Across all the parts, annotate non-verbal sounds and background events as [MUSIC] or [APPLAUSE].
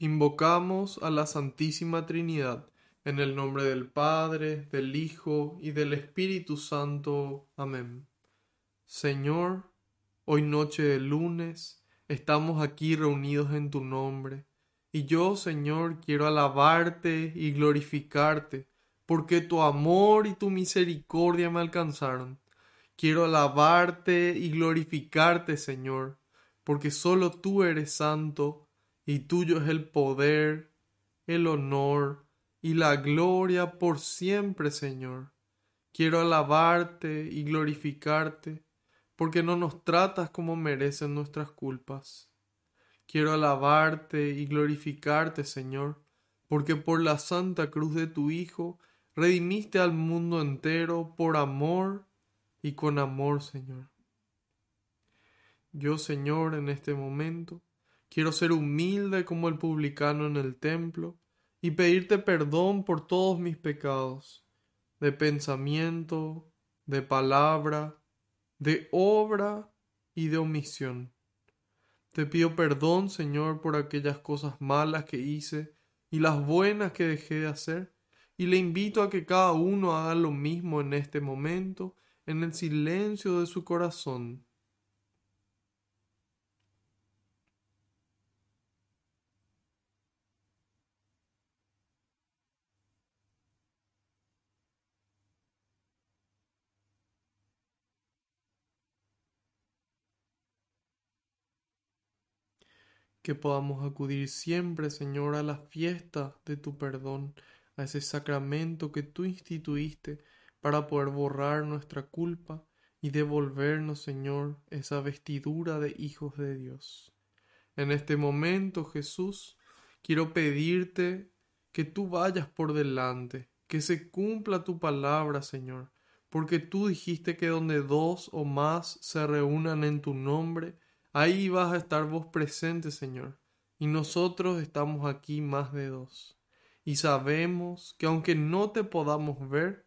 Invocamos a la Santísima Trinidad, en el nombre del Padre, del Hijo y del Espíritu Santo. Amén. Señor, hoy noche de lunes, estamos aquí reunidos en tu nombre, y yo, Señor, quiero alabarte y glorificarte, porque tu amor y tu misericordia me alcanzaron. Quiero alabarte y glorificarte, Señor, porque solo tú eres santo, y tuyo es el poder, el honor y la gloria por siempre, Señor. Quiero alabarte y glorificarte, porque no nos tratas como merecen nuestras culpas. Quiero alabarte y glorificarte, Señor, porque por la santa cruz de tu Hijo redimiste al mundo entero por amor y con amor, Señor. Yo, Señor, en este momento, Quiero ser humilde como el publicano en el templo y pedirte perdón por todos mis pecados, de pensamiento, de palabra, de obra y de omisión. Te pido perdón, Señor, por aquellas cosas malas que hice y las buenas que dejé de hacer, y le invito a que cada uno haga lo mismo en este momento, en el silencio de su corazón. Que podamos acudir siempre, Señor, a la fiesta de tu perdón, a ese sacramento que tú instituiste para poder borrar nuestra culpa y devolvernos, Señor, esa vestidura de hijos de Dios. En este momento, Jesús, quiero pedirte que tú vayas por delante, que se cumpla tu palabra, Señor, porque tú dijiste que donde dos o más se reúnan en tu nombre, Ahí vas a estar vos presente, Señor, y nosotros estamos aquí más de dos. Y sabemos que aunque no te podamos ver,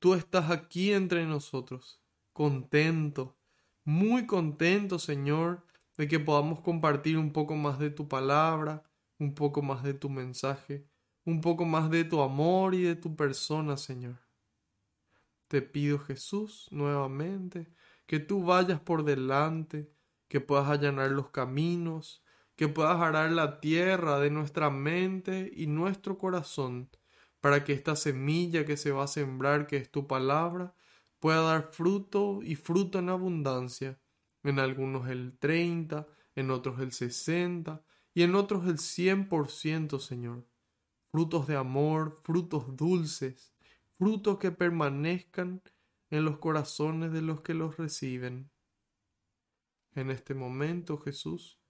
tú estás aquí entre nosotros, contento, muy contento, Señor, de que podamos compartir un poco más de tu palabra, un poco más de tu mensaje, un poco más de tu amor y de tu persona, Señor. Te pido, Jesús, nuevamente, que tú vayas por delante, que puedas allanar los caminos, que puedas arar la tierra de nuestra mente y nuestro corazón, para que esta semilla que se va a sembrar, que es tu palabra, pueda dar fruto y fruto en abundancia, en algunos el treinta, en otros el sesenta y en otros el cien por ciento, Señor. Frutos de amor, frutos dulces, frutos que permanezcan en los corazones de los que los reciben. En este momento, Jesús,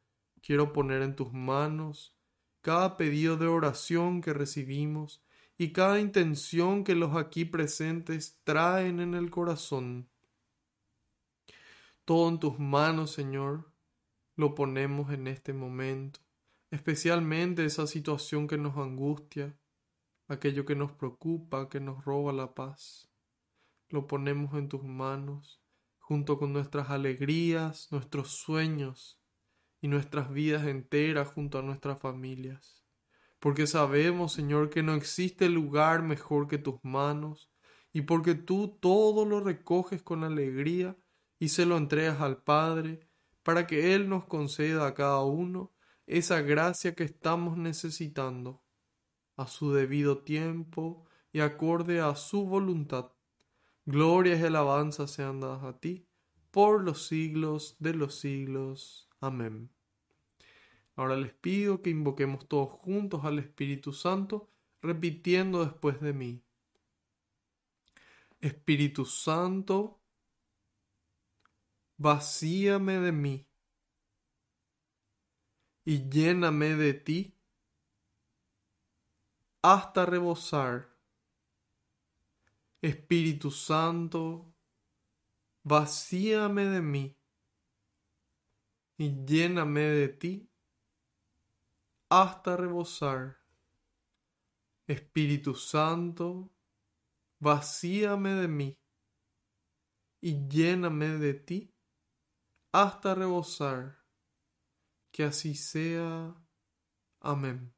quiero poner en tus manos cada pedido de oración que recibimos y cada intención que los aquí presentes traen en el corazón. Todo en tus manos, Señor, lo ponemos en este momento, especialmente esa situación que nos angustia, aquello que nos preocupa, que nos roba la paz. Lo ponemos en tus manos junto con nuestras alegrías, nuestros sueños y nuestras vidas enteras junto a nuestras familias. Porque sabemos, Señor, que no existe lugar mejor que tus manos, y porque tú todo lo recoges con alegría y se lo entregas al Padre, para que Él nos conceda a cada uno esa gracia que estamos necesitando, a su debido tiempo y acorde a su voluntad. Glorias y alabanzas sean dadas a ti, por los siglos de los siglos. Amén. Ahora les pido que invoquemos todos juntos al Espíritu Santo, repitiendo después de mí. Espíritu Santo, vacíame de mí y lléname de ti hasta rebosar Espíritu Santo, vacíame de mí y lléname de ti hasta rebosar. Espíritu Santo, vacíame de mí y lléname de ti hasta rebosar. Que así sea. Amén.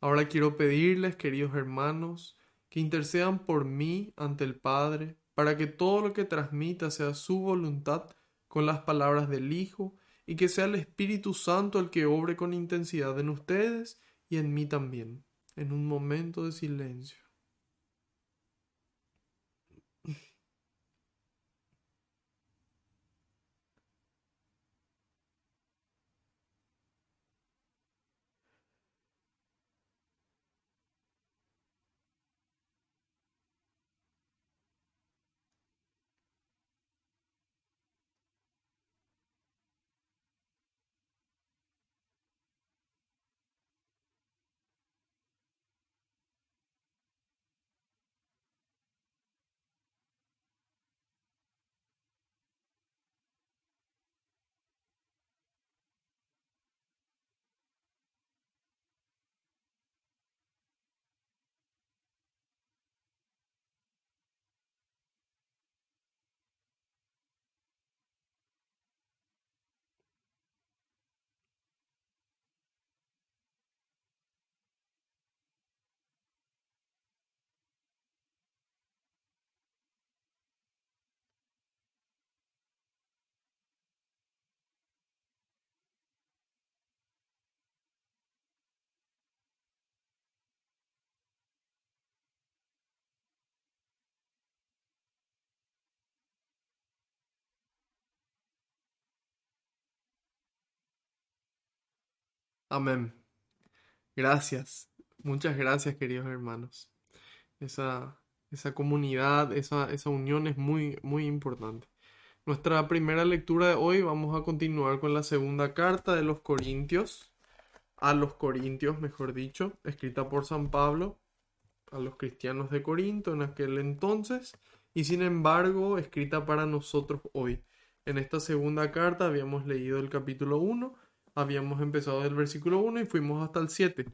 Ahora quiero pedirles, queridos hermanos, que intercedan por mí ante el Padre, para que todo lo que transmita sea su voluntad con las palabras del Hijo, y que sea el Espíritu Santo el que obre con intensidad en ustedes y en mí también, en un momento de silencio. Amén. Gracias. Muchas gracias, queridos hermanos. Esa, esa comunidad, esa, esa unión es muy, muy importante. Nuestra primera lectura de hoy vamos a continuar con la segunda carta de los Corintios, a los Corintios, mejor dicho, escrita por San Pablo a los cristianos de Corinto en aquel entonces y sin embargo escrita para nosotros hoy. En esta segunda carta habíamos leído el capítulo 1 Habíamos empezado del versículo 1 y fuimos hasta el 7.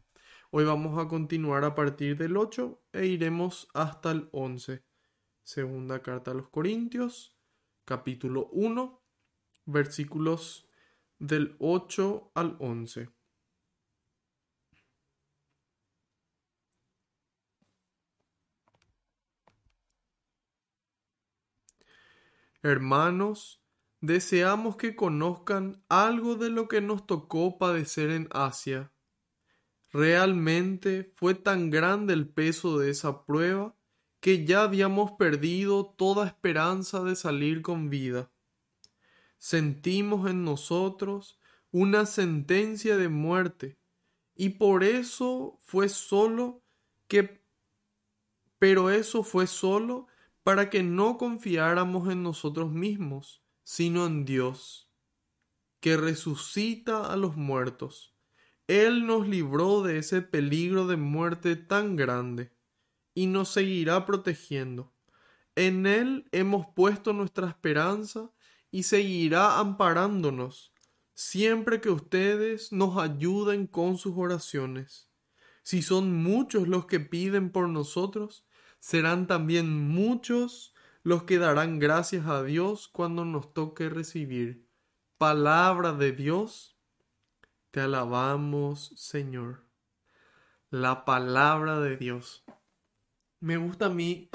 Hoy vamos a continuar a partir del 8 e iremos hasta el 11. Segunda carta a los Corintios, capítulo 1, versículos del 8 al 11. Hermanos, deseamos que conozcan algo de lo que nos tocó padecer en Asia. Realmente fue tan grande el peso de esa prueba que ya habíamos perdido toda esperanza de salir con vida. Sentimos en nosotros una sentencia de muerte y por eso fue solo que pero eso fue solo para que no confiáramos en nosotros mismos sino en Dios, que resucita a los muertos. Él nos libró de ese peligro de muerte tan grande y nos seguirá protegiendo. En Él hemos puesto nuestra esperanza y seguirá amparándonos siempre que ustedes nos ayuden con sus oraciones. Si son muchos los que piden por nosotros, serán también muchos los que darán gracias a Dios cuando nos toque recibir. Palabra de Dios, te alabamos, Señor. La palabra de Dios. Me gusta a mí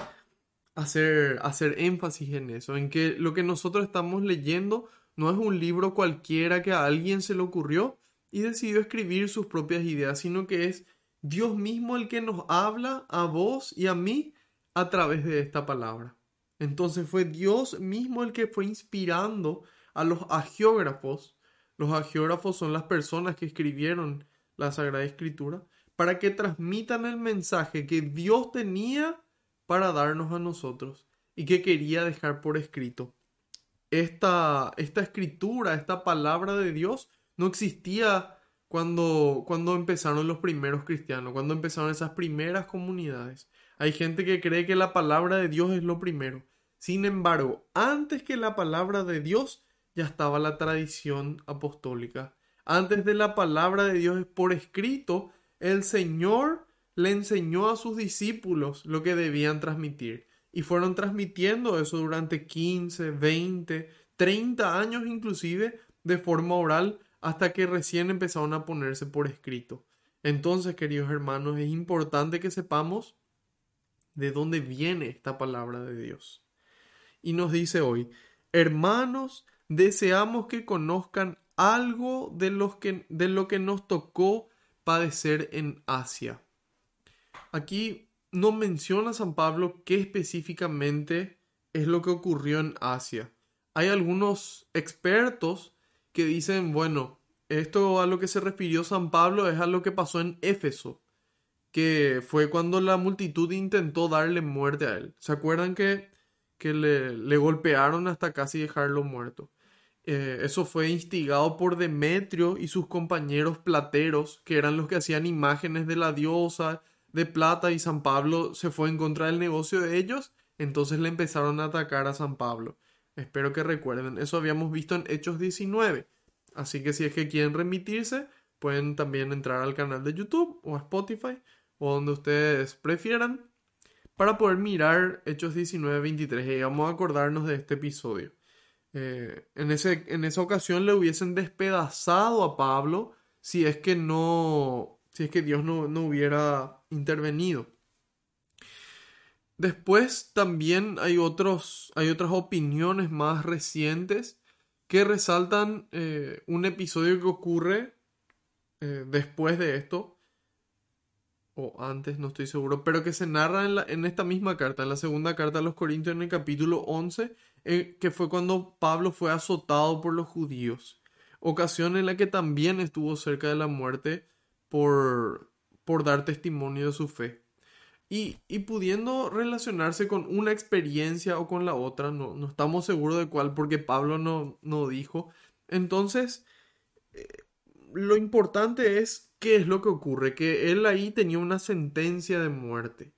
hacer, hacer énfasis en eso, en que lo que nosotros estamos leyendo no es un libro cualquiera que a alguien se le ocurrió y decidió escribir sus propias ideas, sino que es Dios mismo el que nos habla a vos y a mí a través de esta palabra. Entonces fue Dios mismo el que fue inspirando a los agiógrafos. Los agiógrafos son las personas que escribieron la Sagrada Escritura para que transmitan el mensaje que Dios tenía para darnos a nosotros y que quería dejar por escrito. Esta, esta escritura, esta palabra de Dios no existía cuando, cuando empezaron los primeros cristianos, cuando empezaron esas primeras comunidades. Hay gente que cree que la palabra de Dios es lo primero. Sin embargo, antes que la palabra de Dios ya estaba la tradición apostólica. Antes de la palabra de Dios por escrito, el Señor le enseñó a sus discípulos lo que debían transmitir. Y fueron transmitiendo eso durante 15, 20, 30 años inclusive de forma oral hasta que recién empezaron a ponerse por escrito. Entonces, queridos hermanos, es importante que sepamos de dónde viene esta palabra de Dios. Y nos dice hoy, hermanos, deseamos que conozcan algo de, los que, de lo que nos tocó padecer en Asia. Aquí no menciona San Pablo qué específicamente es lo que ocurrió en Asia. Hay algunos expertos que dicen, bueno, esto a lo que se refirió San Pablo es a lo que pasó en Éfeso, que fue cuando la multitud intentó darle muerte a él. ¿Se acuerdan que, que le, le golpearon hasta casi dejarlo muerto? Eh, eso fue instigado por Demetrio y sus compañeros plateros, que eran los que hacían imágenes de la diosa de plata y San Pablo se fue en contra del negocio de ellos, entonces le empezaron a atacar a San Pablo. Espero que recuerden, eso habíamos visto en Hechos 19. Así que si es que quieren remitirse, pueden también entrar al canal de YouTube o a Spotify o donde ustedes prefieran para poder mirar Hechos 19-23 y vamos a acordarnos de este episodio. Eh, en, ese, en esa ocasión le hubiesen despedazado a Pablo si es que no, si es que Dios no, no hubiera intervenido. Después también hay, otros, hay otras opiniones más recientes que resaltan eh, un episodio que ocurre eh, después de esto, o antes, no estoy seguro, pero que se narra en, la, en, esta misma carta, en la segunda carta a los Corintios, en el capítulo 11, eh, que fue cuando Pablo fue azotado por los judíos, ocasión en la que también estuvo cerca de la muerte por, por dar testimonio de su fe. Y, y, pudiendo relacionarse con una experiencia o con la otra, no, no estamos seguros de cuál, porque Pablo no, no dijo. Entonces, eh, lo importante es qué es lo que ocurre, que él ahí tenía una sentencia de muerte.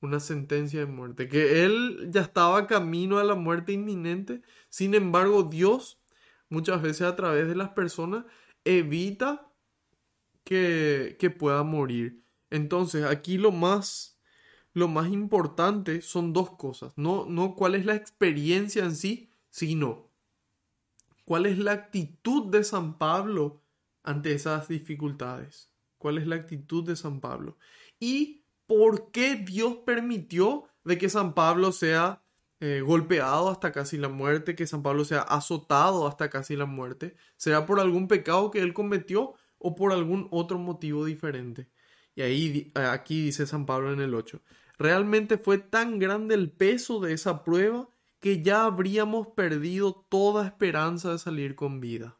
Una sentencia de muerte, que él ya estaba camino a la muerte inminente, sin embargo Dios muchas veces a través de las personas evita que, que pueda morir. Entonces aquí lo más, lo más importante son dos cosas, no, no cuál es la experiencia en sí, sino cuál es la actitud de San Pablo ante esas dificultades, cuál es la actitud de San Pablo. Y por qué Dios permitió de que San Pablo sea eh, golpeado hasta casi la muerte, que San Pablo sea azotado hasta casi la muerte. ¿Será por algún pecado que él cometió o por algún otro motivo diferente? Y ahí, aquí dice San Pablo en el 8, realmente fue tan grande el peso de esa prueba que ya habríamos perdido toda esperanza de salir con vida.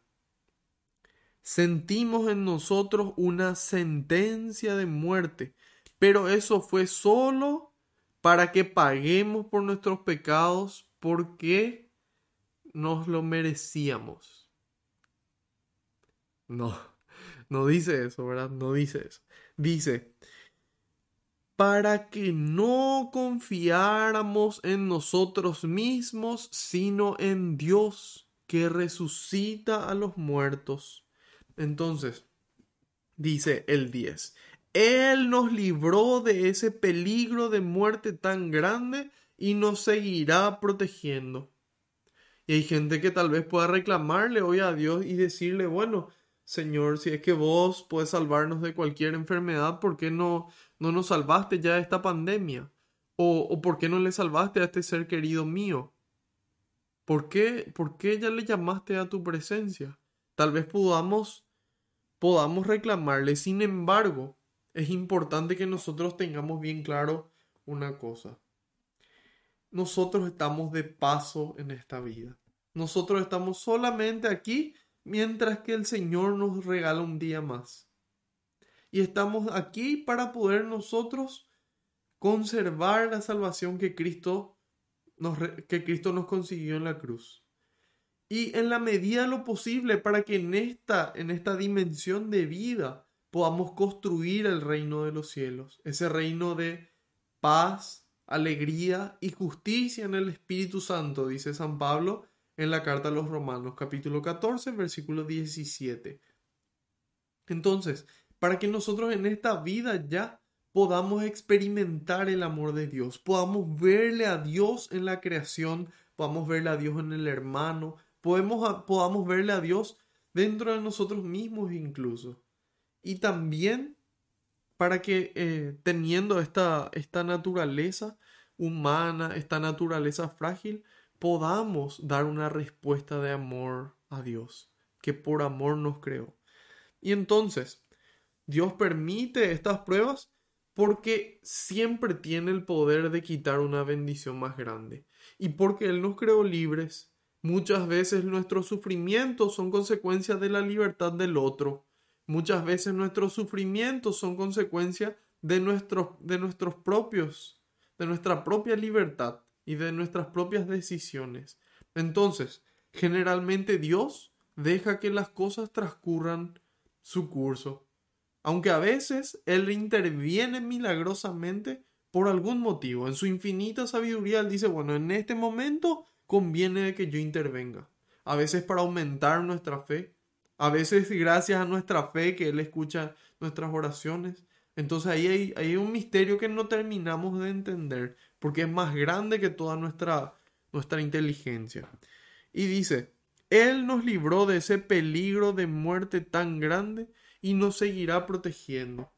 Sentimos en nosotros una sentencia de muerte pero eso fue solo para que paguemos por nuestros pecados porque nos lo merecíamos. No, no dice eso, ¿verdad? No dice eso. Dice, para que no confiáramos en nosotros mismos, sino en Dios que resucita a los muertos. Entonces, dice el 10, él nos libró de ese peligro de muerte tan grande y nos seguirá protegiendo. Y hay gente que tal vez pueda reclamarle hoy a Dios y decirle, bueno, Señor, si es que vos puedes salvarnos de cualquier enfermedad, ¿por qué no, no nos salvaste ya de esta pandemia? ¿O, o por qué no le salvaste a este ser querido mío? ¿Por qué, ¿Por qué ya le llamaste a tu presencia? Tal vez podamos, podamos reclamarle. Sin embargo, es importante que nosotros tengamos bien claro una cosa. Nosotros estamos de paso en esta vida. Nosotros estamos solamente aquí mientras que el Señor nos regala un día más. Y estamos aquí para poder nosotros conservar la salvación que Cristo nos, que Cristo nos consiguió en la cruz. Y en la medida de lo posible para que en esta, en esta dimensión de vida podamos construir el reino de los cielos, ese reino de paz, alegría y justicia en el Espíritu Santo, dice San Pablo en la carta a los Romanos, capítulo 14, versículo 17. Entonces, para que nosotros en esta vida ya podamos experimentar el amor de Dios, podamos verle a Dios en la creación, podamos verle a Dios en el hermano, podemos, podamos verle a Dios dentro de nosotros mismos incluso y también para que eh, teniendo esta, esta naturaleza humana, esta naturaleza frágil, podamos dar una respuesta de amor a Dios, que por amor nos creó. Y entonces, Dios permite estas pruebas porque siempre tiene el poder de quitar una bendición más grande. Y porque Él nos creó libres, muchas veces nuestros sufrimientos son consecuencia de la libertad del otro. Muchas veces nuestros sufrimientos son consecuencia de nuestros, de nuestros propios, de nuestra propia libertad y de nuestras propias decisiones. Entonces, generalmente Dios deja que las cosas transcurran su curso aunque a veces Él interviene milagrosamente por algún motivo. En su infinita sabiduría Él dice, bueno, en este momento conviene que yo intervenga. A veces para aumentar nuestra fe, a veces gracias a nuestra fe que Él escucha nuestras oraciones. Entonces ahí hay, hay un misterio que no terminamos de entender, porque es más grande que toda nuestra, nuestra inteligencia. Y dice, Él nos libró de ese peligro de muerte tan grande y nos seguirá protegiendo.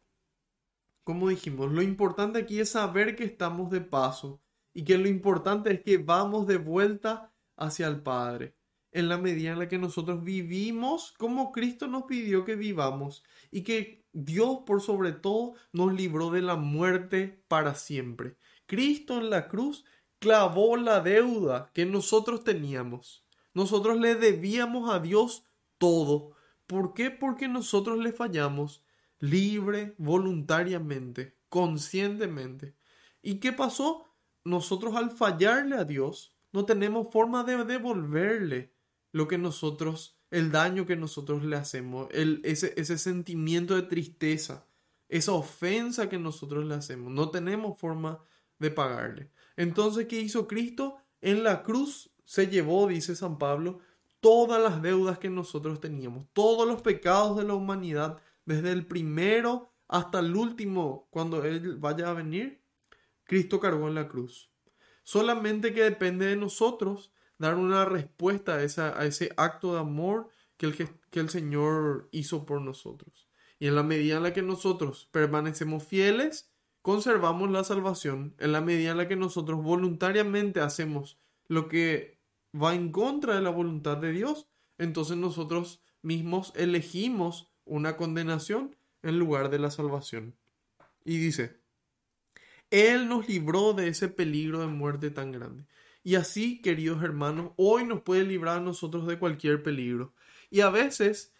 Como dijimos, lo importante aquí es saber que estamos de paso y que lo importante es que vamos de vuelta hacia el Padre en la medida en la que nosotros vivimos como Cristo nos pidió que vivamos y que Dios por sobre todo nos libró de la muerte para siempre. Cristo en la cruz clavó la deuda que nosotros teníamos. Nosotros le debíamos a Dios todo, ¿Por qué? Porque nosotros le fallamos libre, voluntariamente, conscientemente. ¿Y qué pasó? Nosotros al fallarle a Dios, no tenemos forma de devolverle lo que nosotros, el daño que nosotros le hacemos, el, ese, ese sentimiento de tristeza, esa ofensa que nosotros le hacemos. No tenemos forma de pagarle. Entonces, ¿qué hizo Cristo? En la cruz se llevó, dice San Pablo, todas las deudas que nosotros teníamos, todos los pecados de la humanidad, desde el primero hasta el último, cuando Él vaya a venir, Cristo cargó en la cruz. Solamente que depende de nosotros dar una respuesta a, ese acto de amor que el, que el Señor hizo por nosotros. Y en la medida en la que nosotros permanecemos fieles, conservamos la salvación. En la medida en la que nosotros voluntariamente hacemos lo que va en contra de la voluntad de Dios, entonces nosotros mismos elegimos una condenación en lugar de la salvación. Y dice, Él nos libró de ese peligro de muerte tan grande. Y así, queridos hermanos, hoy nos puede librar a nosotros de cualquier peligro. Y a veces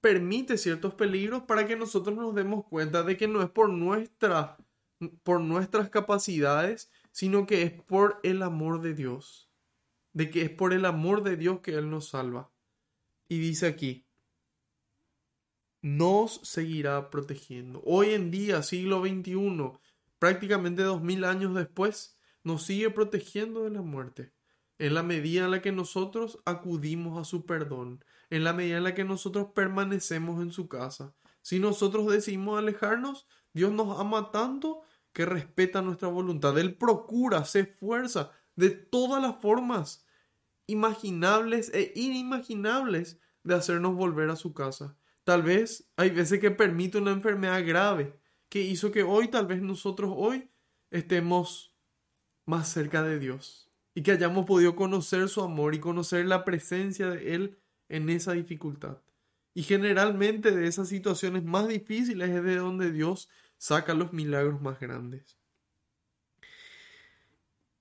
permite ciertos peligros para que nosotros nos demos cuenta de que no es por, nuestra, por nuestras capacidades sino que es por el amor de Dios, de que es por el amor de Dios que Él nos salva. Y dice aquí, nos seguirá protegiendo. Hoy en día, siglo XXI, prácticamente dos mil años después, nos sigue protegiendo de la muerte. En la medida en la que nosotros acudimos a su perdón, en la medida en la que nosotros permanecemos en su casa. Si nosotros decidimos alejarnos, Dios nos ama tanto que respeta nuestra voluntad. Él procura, se esfuerza de todas las formas imaginables e inimaginables de hacernos volver a su casa. Tal vez hay veces que permite una enfermedad grave que hizo que hoy, tal vez nosotros hoy, estemos más cerca de Dios y que hayamos podido conocer su amor y conocer la presencia de Él en esa dificultad. Y generalmente de esas situaciones más difíciles es de donde Dios saca los milagros más grandes.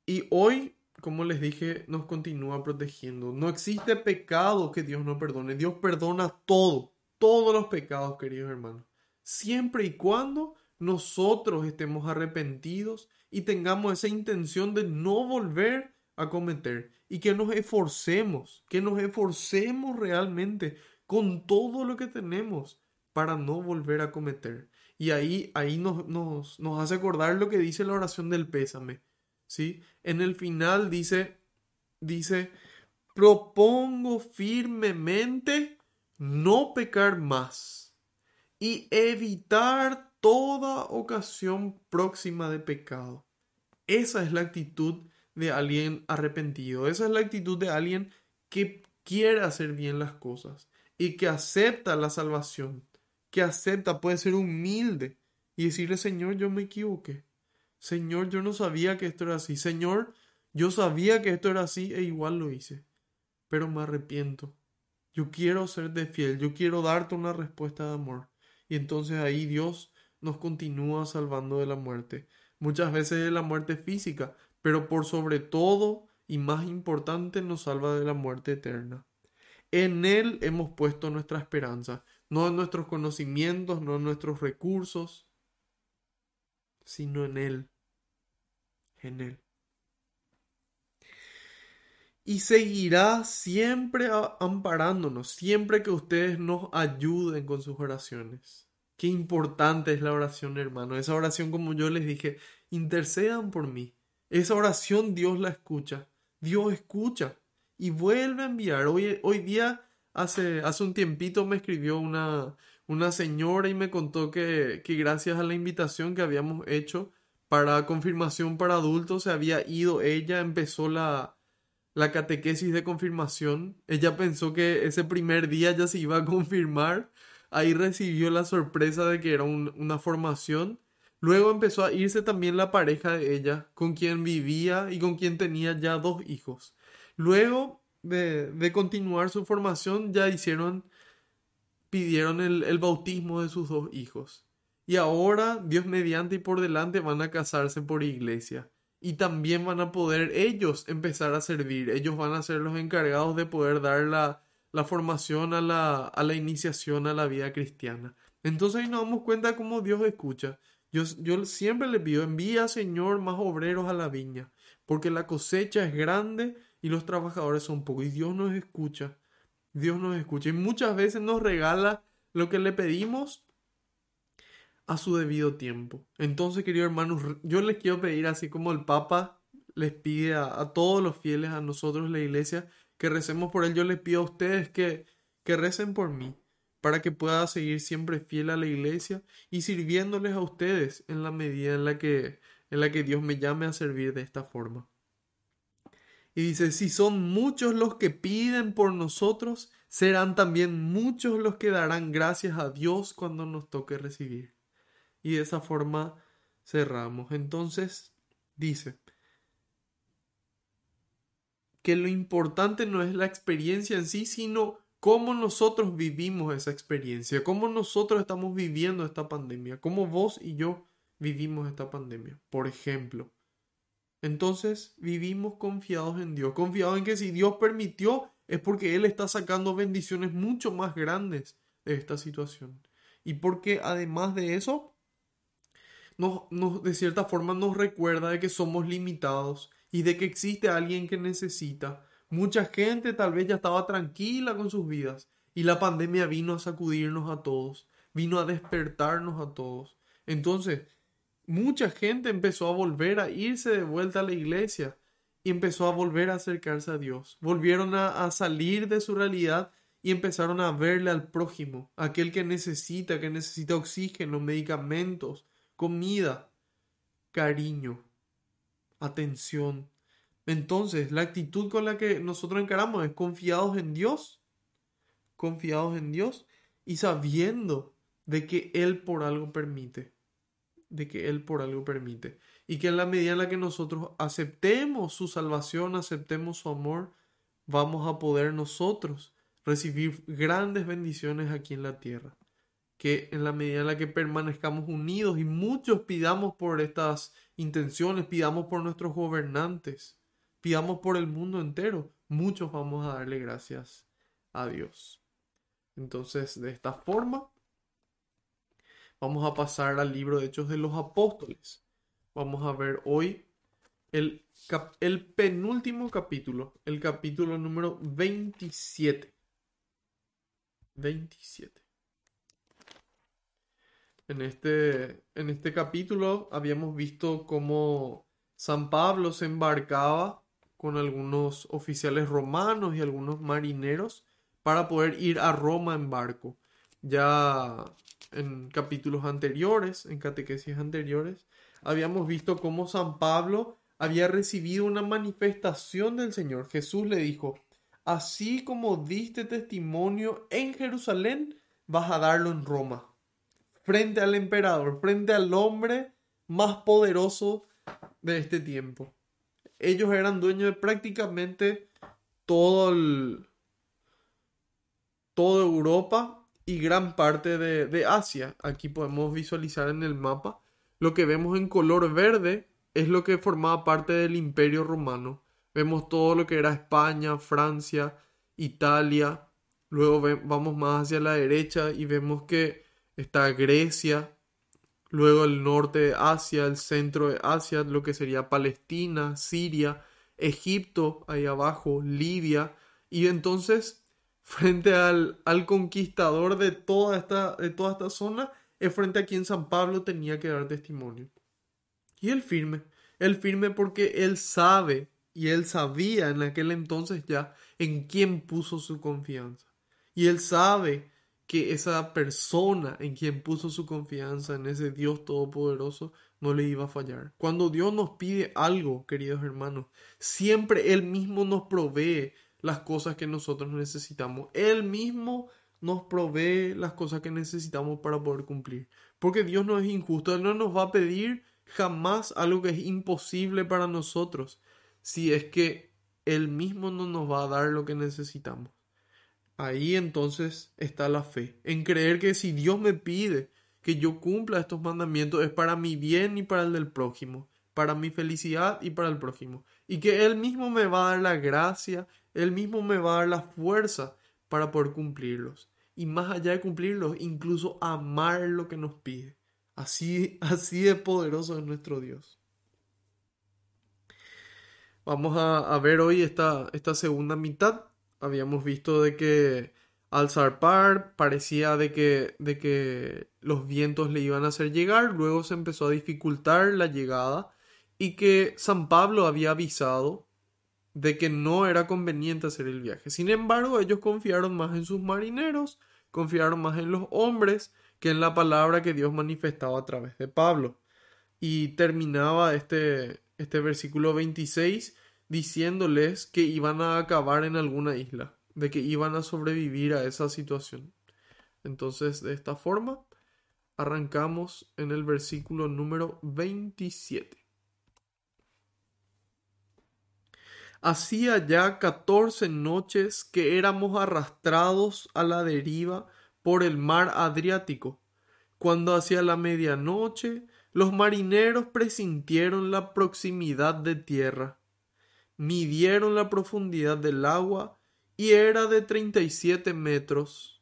Y hoy, como les dije, nos continúa protegiendo. No existe pecado que Dios no perdone. Dios perdona todo, todos los pecados, queridos hermanos. Siempre y cuando nosotros estemos arrepentidos y tengamos esa intención de no volver a cometer y que nos esforcemos, que nos esforcemos realmente con todo lo que tenemos para no volver a cometer. Y ahí, ahí nos, nos, nos hace acordar lo que dice la oración del pésame. ¿sí? En el final dice, dice, propongo firmemente no pecar más y evitar toda ocasión próxima de pecado. Esa es la actitud de alguien arrepentido. Esa es la actitud de alguien que quiere hacer bien las cosas y que acepta la salvación que acepta, puede ser humilde y decirle, Señor, yo me equivoqué. Señor, yo no sabía que esto era así. Señor, yo sabía que esto era así e igual lo hice. Pero me arrepiento. Yo quiero ser de fiel. Yo quiero darte una respuesta de amor. Y entonces ahí Dios nos continúa salvando de la muerte. Muchas veces de la muerte física, pero por sobre todo y más importante nos salva de la muerte eterna. En Él hemos puesto nuestra esperanza, no en nuestros conocimientos, no en nuestros recursos, sino en Él, en Él. Y seguirá siempre amparándonos, siempre que ustedes nos ayuden con sus oraciones. Qué importante es la oración, hermano. Esa oración, como yo les dije, intercedan por mí. Esa oración Dios la escucha. Dios escucha y vuelve a enviar. Hoy, hoy día, hace, hace un tiempito, me escribió una, una señora y me contó que, que gracias a la invitación que habíamos hecho para confirmación para adultos, se había ido ella, empezó la, la catequesis de confirmación. Ella pensó que ese primer día ya se iba a [LAUGHS] confirmar. Ahí recibió la sorpresa de que era una formación. Luego empezó a irse también la pareja de ella, con quien vivía y con quien tenía ya dos hijos. Luego de, continuar su formación, ya hicieron, pidieron el, el bautismo de sus dos hijos. Y ahora, Dios mediante y por delante, van a casarse por iglesia. Y también van a poder ellos empezar a servir. Ellos van a ser los encargados de poder dar la, la formación a la, a la iniciación a la vida cristiana. Entonces ahí nos damos cuenta cómo Dios escucha. Yo, yo siempre le pido, envía Señor más obreros a la viña, porque la cosecha es grande y los trabajadores son pocos. Y Dios nos escucha. Dios nos escucha. Y muchas veces nos regala lo que le pedimos a su debido tiempo. Entonces, queridos hermanos, yo les quiero pedir, así como el Papa les pide a, todos los fieles, a nosotros, la iglesia, que recemos por él. Yo les pido a ustedes que, que recen por mí, para que pueda seguir siempre fiel a la iglesia y sirviéndoles a ustedes en la medida en la que, en la que Dios me llame a servir de esta forma. Y dice, si son muchos los que piden por nosotros, serán también muchos los que darán gracias a Dios cuando nos toque recibir. Y de esa forma cerramos. Entonces, dice que lo importante no es la experiencia en sí, sino cómo nosotros vivimos esa experiencia, cómo nosotros estamos viviendo esta pandemia, cómo vos y yo vivimos esta pandemia. Por ejemplo, entonces vivimos confiados en Dios, confiados en que si Dios permitió es porque Él está sacando bendiciones mucho más grandes de esta situación. Y porque además de eso, nos, de cierta forma nos recuerda de que somos limitados y de que existe alguien que necesita. Mucha gente tal vez ya estaba tranquila con sus vidas y la pandemia vino a sacudirnos a todos, vino a despertarnos a todos. Entonces, mucha gente empezó a volver a irse de vuelta a la iglesia y empezó a volver a acercarse a Dios. Volvieron a, salir de su realidad y empezaron a verle al prójimo, aquel que necesita, que necesita oxígeno, medicamentos, comida, cariño, atención. Entonces, la actitud con la que nosotros encaramos es confiados en Dios, confiados en Dios y sabiendo de que Él por algo permite de que Él por algo permite. Y que en la medida en la que nosotros aceptemos su salvación, aceptemos su amor, vamos a poder nosotros recibir grandes bendiciones aquí en la tierra. Que en la medida en la que permanezcamos unidos y muchos pidamos por estas intenciones, pidamos por nuestros gobernantes, pidamos por el mundo entero, muchos vamos a darle gracias a Dios. Entonces, de esta forma, Vamos a pasar al libro de Hechos de los Apóstoles. Vamos a ver hoy el, el penúltimo capítulo, el capítulo número 27. 27. En este, en este capítulo habíamos visto cómo San Pablo se embarcaba con algunos oficiales romanos y algunos marineros para poder ir a Roma en barco. Ya en capítulos anteriores, en catequesis anteriores, habíamos visto cómo San Pablo había recibido una manifestación del Señor. Jesús le dijo, así como diste testimonio en Jerusalén, vas a darlo en Roma. Frente al emperador, frente al hombre más poderoso de este tiempo. Ellos eran dueños de prácticamente todo el, toda Europa y gran parte de, de Asia. Aquí podemos visualizar en el mapa. Lo que vemos en color verde es lo que formaba parte del Imperio Romano. Vemos todo lo que era España, Francia, Italia. Luego vamos más hacia la derecha y vemos que está Grecia, luego el norte de Asia, el centro de Asia, lo que sería Palestina, Siria, Egipto, ahí abajo, Libia, y entonces [LAUGHS] frente al, al conquistador de toda, esta, de toda esta zona, es frente a quien San Pablo tenía que dar testimonio. Y él firme, él firme porque él sabe y él sabía en aquel entonces ya en quién puso su confianza. Y él sabe que esa persona en quien puso su confianza, en ese Dios todopoderoso, no le iba a fallar. Cuando Dios nos pide algo, queridos hermanos, siempre Él mismo nos provee las cosas que nosotros necesitamos. Él mismo nos provee las cosas que necesitamos para poder cumplir. Porque Dios no es injusto, Él no nos va a pedir jamás algo que es imposible para nosotros, si es que Él mismo no nos va a dar lo que necesitamos. Ahí entonces está la fe, en creer que si Dios me pide que yo cumpla estos mandamientos es para mi bien y para el del prójimo, para mi felicidad y para el prójimo, y que Él mismo me va a dar la gracia, Él mismo me va a dar la fuerza para poder cumplirlos. Y más allá de cumplirlos, incluso amar lo que nos pide. Así, así de poderoso es nuestro Dios. Vamos a, a ver hoy esta, esta segunda mitad habíamos visto de que al zarpar parecía de que, de que los vientos le iban a hacer llegar, luego se empezó a dificultar la llegada y que San Pablo había avisado de que no era conveniente hacer el viaje. Sin embargo, ellos confiaron más en sus marineros, confiaron más en los hombres que en la palabra que Dios manifestaba a través de Pablo. Y terminaba este, este versículo 26 diciéndoles que iban a acabar en alguna isla, de que iban a sobrevivir a esa situación. Entonces, de esta forma, arrancamos en el versículo número 27. Hacía ya catorce noches que éramos arrastrados a la deriva por el mar Adriático, cuando hacia la medianoche los marineros presintieron la proximidad de tierra midieron la profundidad del agua y era de treinta y siete metros.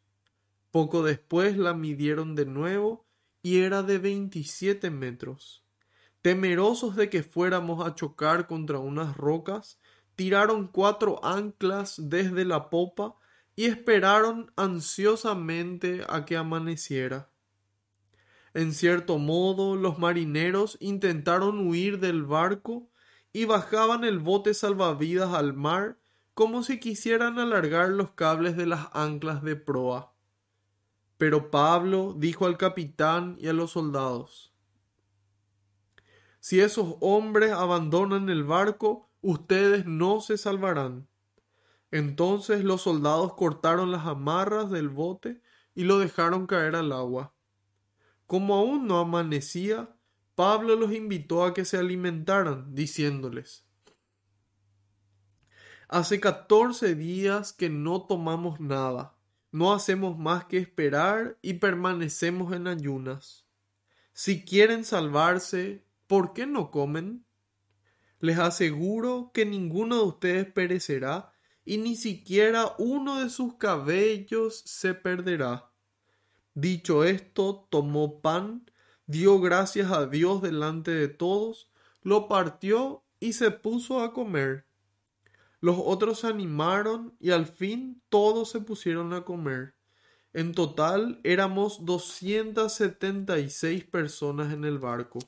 Poco después la midieron de nuevo y era de veintisiete metros. Temerosos de que fuéramos a chocar contra unas rocas, tiraron cuatro anclas desde la popa y esperaron ansiosamente a que amaneciera. En cierto modo, los marineros intentaron huir del barco y bajaban el bote salvavidas al mar como si quisieran alargar los cables de las anclas de proa. Pero Pablo dijo al capitán y a los soldados Si esos hombres abandonan el barco, ustedes no se salvarán. Entonces los soldados cortaron las amarras del bote y lo dejaron caer al agua. Como aún no amanecía, Pablo los invitó a que se alimentaran, diciéndoles, Hace catorce días que no tomamos nada, no hacemos más que esperar y permanecemos en ayunas. Si quieren salvarse, ¿por qué no comen? Les aseguro que ninguno de ustedes perecerá y ni siquiera uno de sus cabellos se perderá. Dicho esto, tomó pan, dio gracias a Dios delante de todos, lo partió y se puso a comer. Los otros se animaron y al fin todos se pusieron a comer. En total éramos 276 personas en el barco.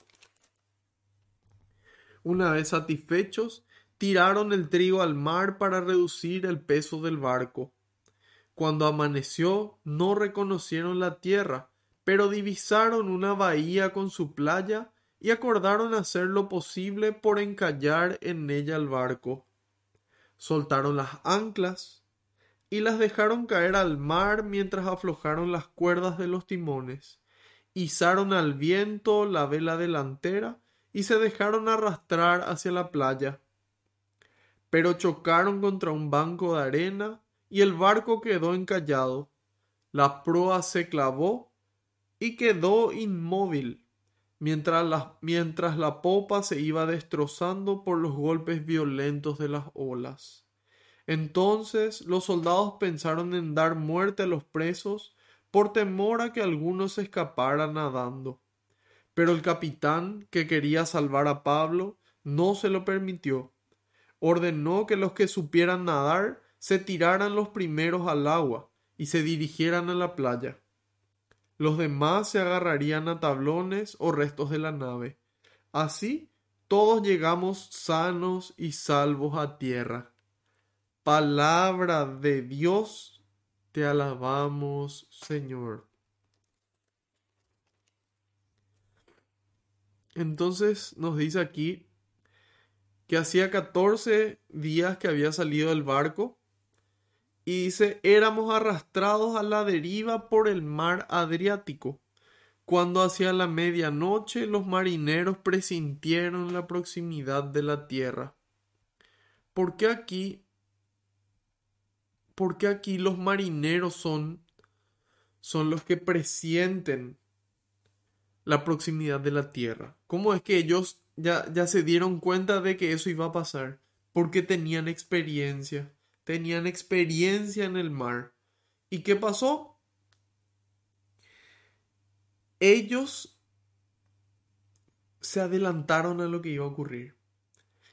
Una vez satisfechos, tiraron el trigo al mar para reducir el peso del barco. Cuando amaneció, no reconocieron la tierra, pero divisaron una bahía con su playa y acordaron hacer lo posible por encallar en ella el barco. Soltaron las anclas y las dejaron caer al mar mientras aflojaron las cuerdas de los timones, izaron al viento la vela delantera y se dejaron arrastrar hacia la playa. Pero chocaron contra un banco de arena y el barco quedó encallado. La proa se clavó y quedó inmóvil, mientras la, mientras la popa se iba destrozando por los golpes violentos de las olas. Entonces los soldados pensaron en dar muerte a los presos por temor a que algunos se escaparan nadando. Pero el capitán, que quería salvar a Pablo, no se lo permitió. Ordenó que los que supieran nadar se tiraran los primeros al agua y se dirigieran a la playa. Los demás se agarrarían a tablones o restos de la nave. Así todos llegamos sanos y salvos a tierra. Palabra de Dios, te alabamos, Señor. Entonces nos dice aquí que hacía 14 días que había salido del barco y dice, éramos arrastrados a la deriva por el mar Adriático. Cuando hacia la medianoche los marineros presintieron la proximidad de la tierra. ¿Por qué aquí porque aquí los marineros son, son los que presienten la proximidad de la tierra. ¿Cómo es que ellos ya, ya se dieron cuenta de que eso iba a pasar? Porque tenían experiencia, tenían experiencia en el mar. ¿Y qué pasó? Ellos se adelantaron a lo que iba a ocurrir.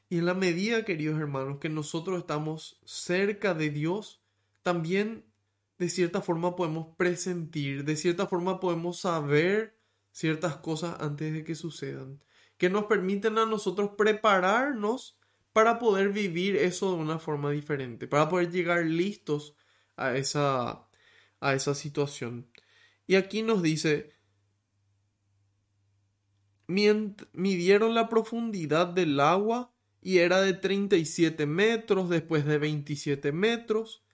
Y en la medida, queridos hermanos, que nosotros estamos cerca de Dios, también de cierta forma podemos presentir, de cierta forma podemos saber ciertas cosas antes de que sucedan, que nos permiten a nosotros prepararnos para poder vivir eso de una forma diferente, para poder llegar listos a esa, a esa situación. Y aquí nos dice, midieron la profundidad del agua y era de 37 metros, después de 27 metros,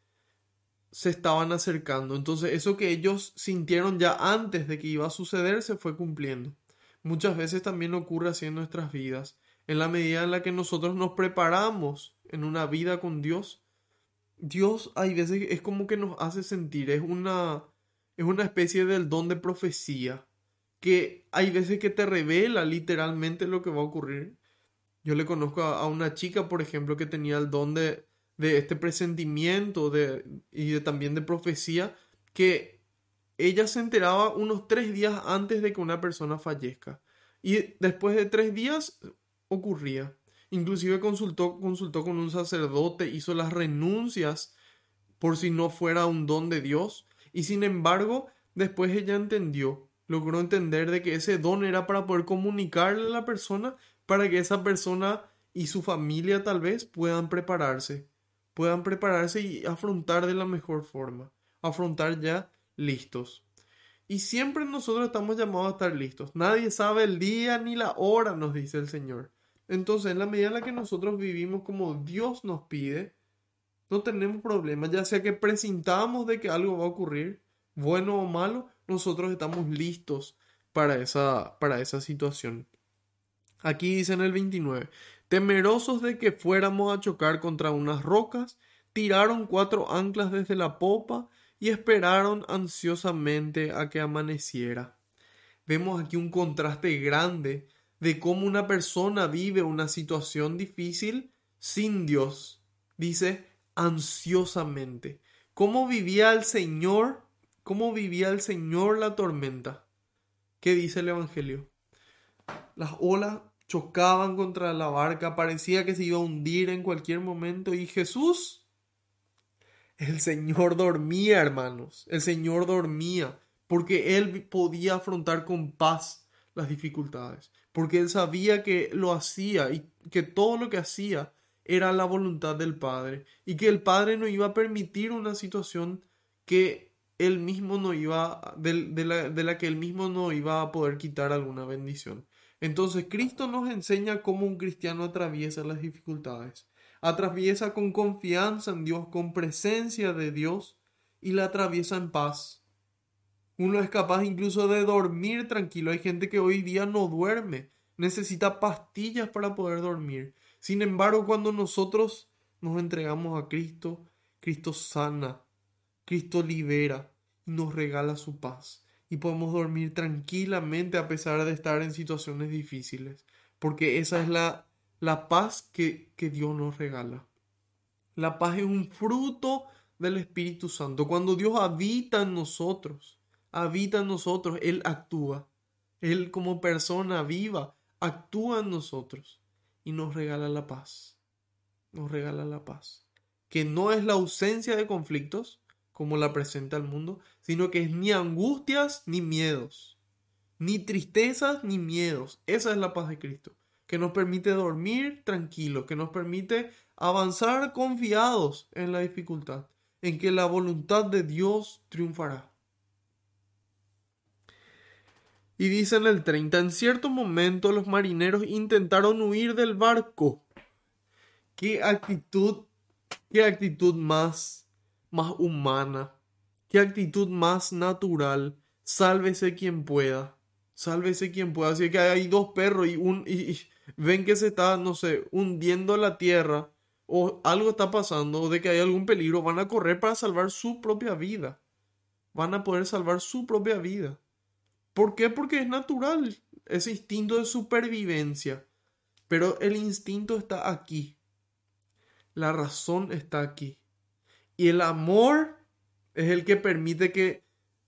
se estaban acercando. Entonces eso que ellos sintieron ya antes de que iba a suceder se fue cumpliendo. Muchas veces también ocurre así en nuestras vidas. En la medida en la que nosotros nos preparamos en una vida con Dios, Dios hay veces es como que nos hace sentir, es una, es una especie del don de profecía, que hay veces que te revela literalmente lo que va a ocurrir. Yo le conozco a una chica, por ejemplo, que tenía el don de, de este presentimiento de, y de, también de profecía que ella se enteraba unos tres días antes de que una persona fallezca. Y después de tres días ocurría. Inclusive consultó, consultó con un sacerdote, hizo las renuncias por si no fuera un don de Dios. Y sin embargo, después ella entendió, logró entender de que ese don era para poder comunicarle a la persona, para que esa persona y su familia tal vez puedan prepararse puedan prepararse y afrontar de la mejor forma, afrontar ya listos. Y siempre nosotros estamos llamados a estar listos. Nadie sabe el día ni la hora, nos dice el Señor. Entonces, en la medida en la que nosotros vivimos como Dios nos pide, no tenemos problemas, ya sea que presintamos de que algo va a ocurrir, bueno o malo, nosotros estamos listos para esa, para esa situación. Aquí dice en el 29, Temerosos de que fuéramos a chocar contra unas rocas, tiraron cuatro anclas desde la popa y esperaron ansiosamente a que amaneciera. Vemos aquí un contraste grande de cómo una persona vive una situación difícil sin Dios. Dice ansiosamente. ¿Cómo vivía el Señor? ¿Cómo vivía el Señor la tormenta? ¿Qué dice el Evangelio? Las olas chocaban contra la barca, parecía que se iba a hundir en cualquier momento y Jesús, el Señor dormía, hermanos, el Señor dormía, porque Él podía afrontar con paz las dificultades, porque Él sabía que lo hacía y que todo lo que hacía era la voluntad del Padre y que el Padre no iba a permitir una situación que él mismo no iba, de, la, de la que él mismo no iba a poder quitar alguna bendición. Entonces Cristo nos enseña cómo un cristiano atraviesa las dificultades. Atraviesa con confianza en Dios, con presencia de Dios y la atraviesa en paz. Uno es capaz incluso de dormir tranquilo. Hay gente que hoy día no duerme, necesita pastillas para poder dormir. Sin embargo, cuando nosotros nos entregamos a Cristo, Cristo sana, Cristo libera y nos regala su paz. Y podemos dormir tranquilamente a pesar de estar en situaciones difíciles, porque esa es la, la paz que, que Dios nos regala. La paz es un fruto del Espíritu Santo. Cuando Dios habita en nosotros, habita en nosotros, Él actúa. Él como persona viva actúa en nosotros y nos regala la paz. Nos regala la paz. Que no es la ausencia de conflictos, como la presenta el mundo, sino que es ni angustias ni miedos, ni tristezas ni miedos. Esa es la paz de Cristo, que nos permite dormir tranquilos, que nos permite avanzar confiados en la dificultad, en que la voluntad de Dios triunfará. Y dice en el 30, en cierto momento los marineros intentaron huir del barco. Qué actitud, qué actitud más, más humana, qué actitud más natural. Sálvese quien pueda, sálvese quien pueda. Así que hay dos perros y, un, y ven que se está, no sé, hundiendo la tierra o algo está pasando o de que hay algún peligro, van a correr para salvar su propia vida. Van a poder salvar su propia vida. ¿Por qué? Porque es natural, ese instinto de supervivencia. Pero el instinto está aquí. La razón está aquí. Y el amor es el que permite que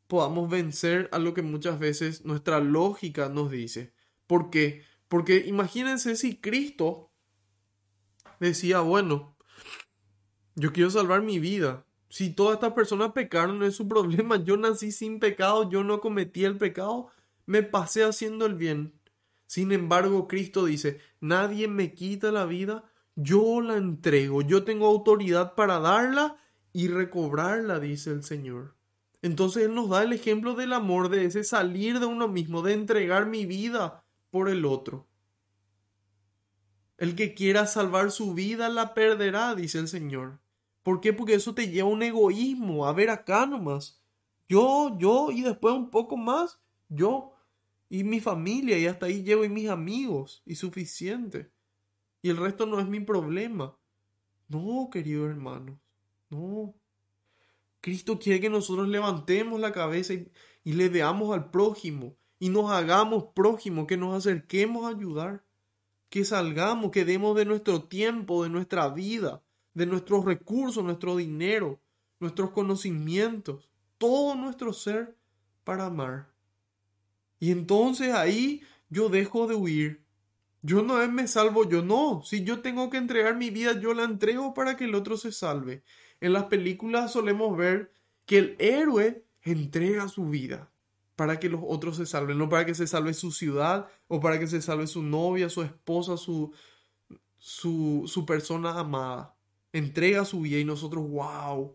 podamos vencer a lo que muchas veces nuestra lógica nos dice. ¿Por qué? Porque imagínense si Cristo decía, bueno, yo quiero salvar mi vida. Si todas estas personas pecaron, no es su problema. Yo nací sin pecado, yo no cometí el pecado, me pasé haciendo el bien. Sin embargo, Cristo dice, nadie me quita la vida, yo la entrego, yo tengo autoridad para darla y recobrarla, dice el Señor. Entonces Él nos da el ejemplo del amor, de ese salir de uno mismo, de entregar mi vida por el otro. El que quiera salvar su vida la perderá, dice el Señor. ¿Por qué? Porque eso te lleva a un egoísmo. A ver acá nomás. Yo, yo y después un poco más. Yo y mi familia y hasta ahí llevo y mis amigos y suficiente. Y el resto no es mi problema. No, queridos hermanos. No. Cristo quiere que nosotros levantemos la cabeza y, y le veamos al prójimo y nos hagamos prójimo, que nos acerquemos a ayudar que salgamos, que demos de nuestro tiempo, de nuestra vida, de nuestros recursos, nuestro dinero, nuestros conocimientos, todo nuestro ser para amar. Y entonces ahí yo dejo de huir. Yo no me salvo, yo no. Si yo tengo que entregar mi vida, yo la entrego para que el otro se salve. En las películas solemos ver que el héroe entrega su vida para que los otros se salven, no para que se salve su ciudad o para que se salve su novia, su esposa, su, su, su persona amada. Entrega su vida y nosotros, wow,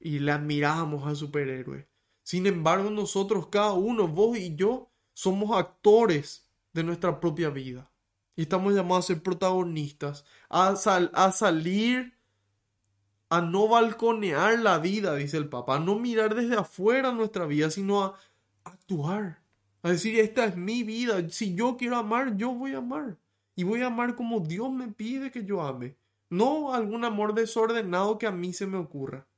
y le admiramos al superhéroe. Sin embargo, nosotros, cada uno, vos y yo, somos actores de nuestra propia vida. Y estamos llamados a ser protagonistas, a, a salir, a no balconear la vida, dice el Papa, a no mirar desde afuera nuestra vida, sino a actuar. A decir, esta es mi vida. Si yo quiero amar, yo voy a amar. Y voy a amar como Dios me pide que yo ame. No algún amor desordenado que a mí se me ocurra,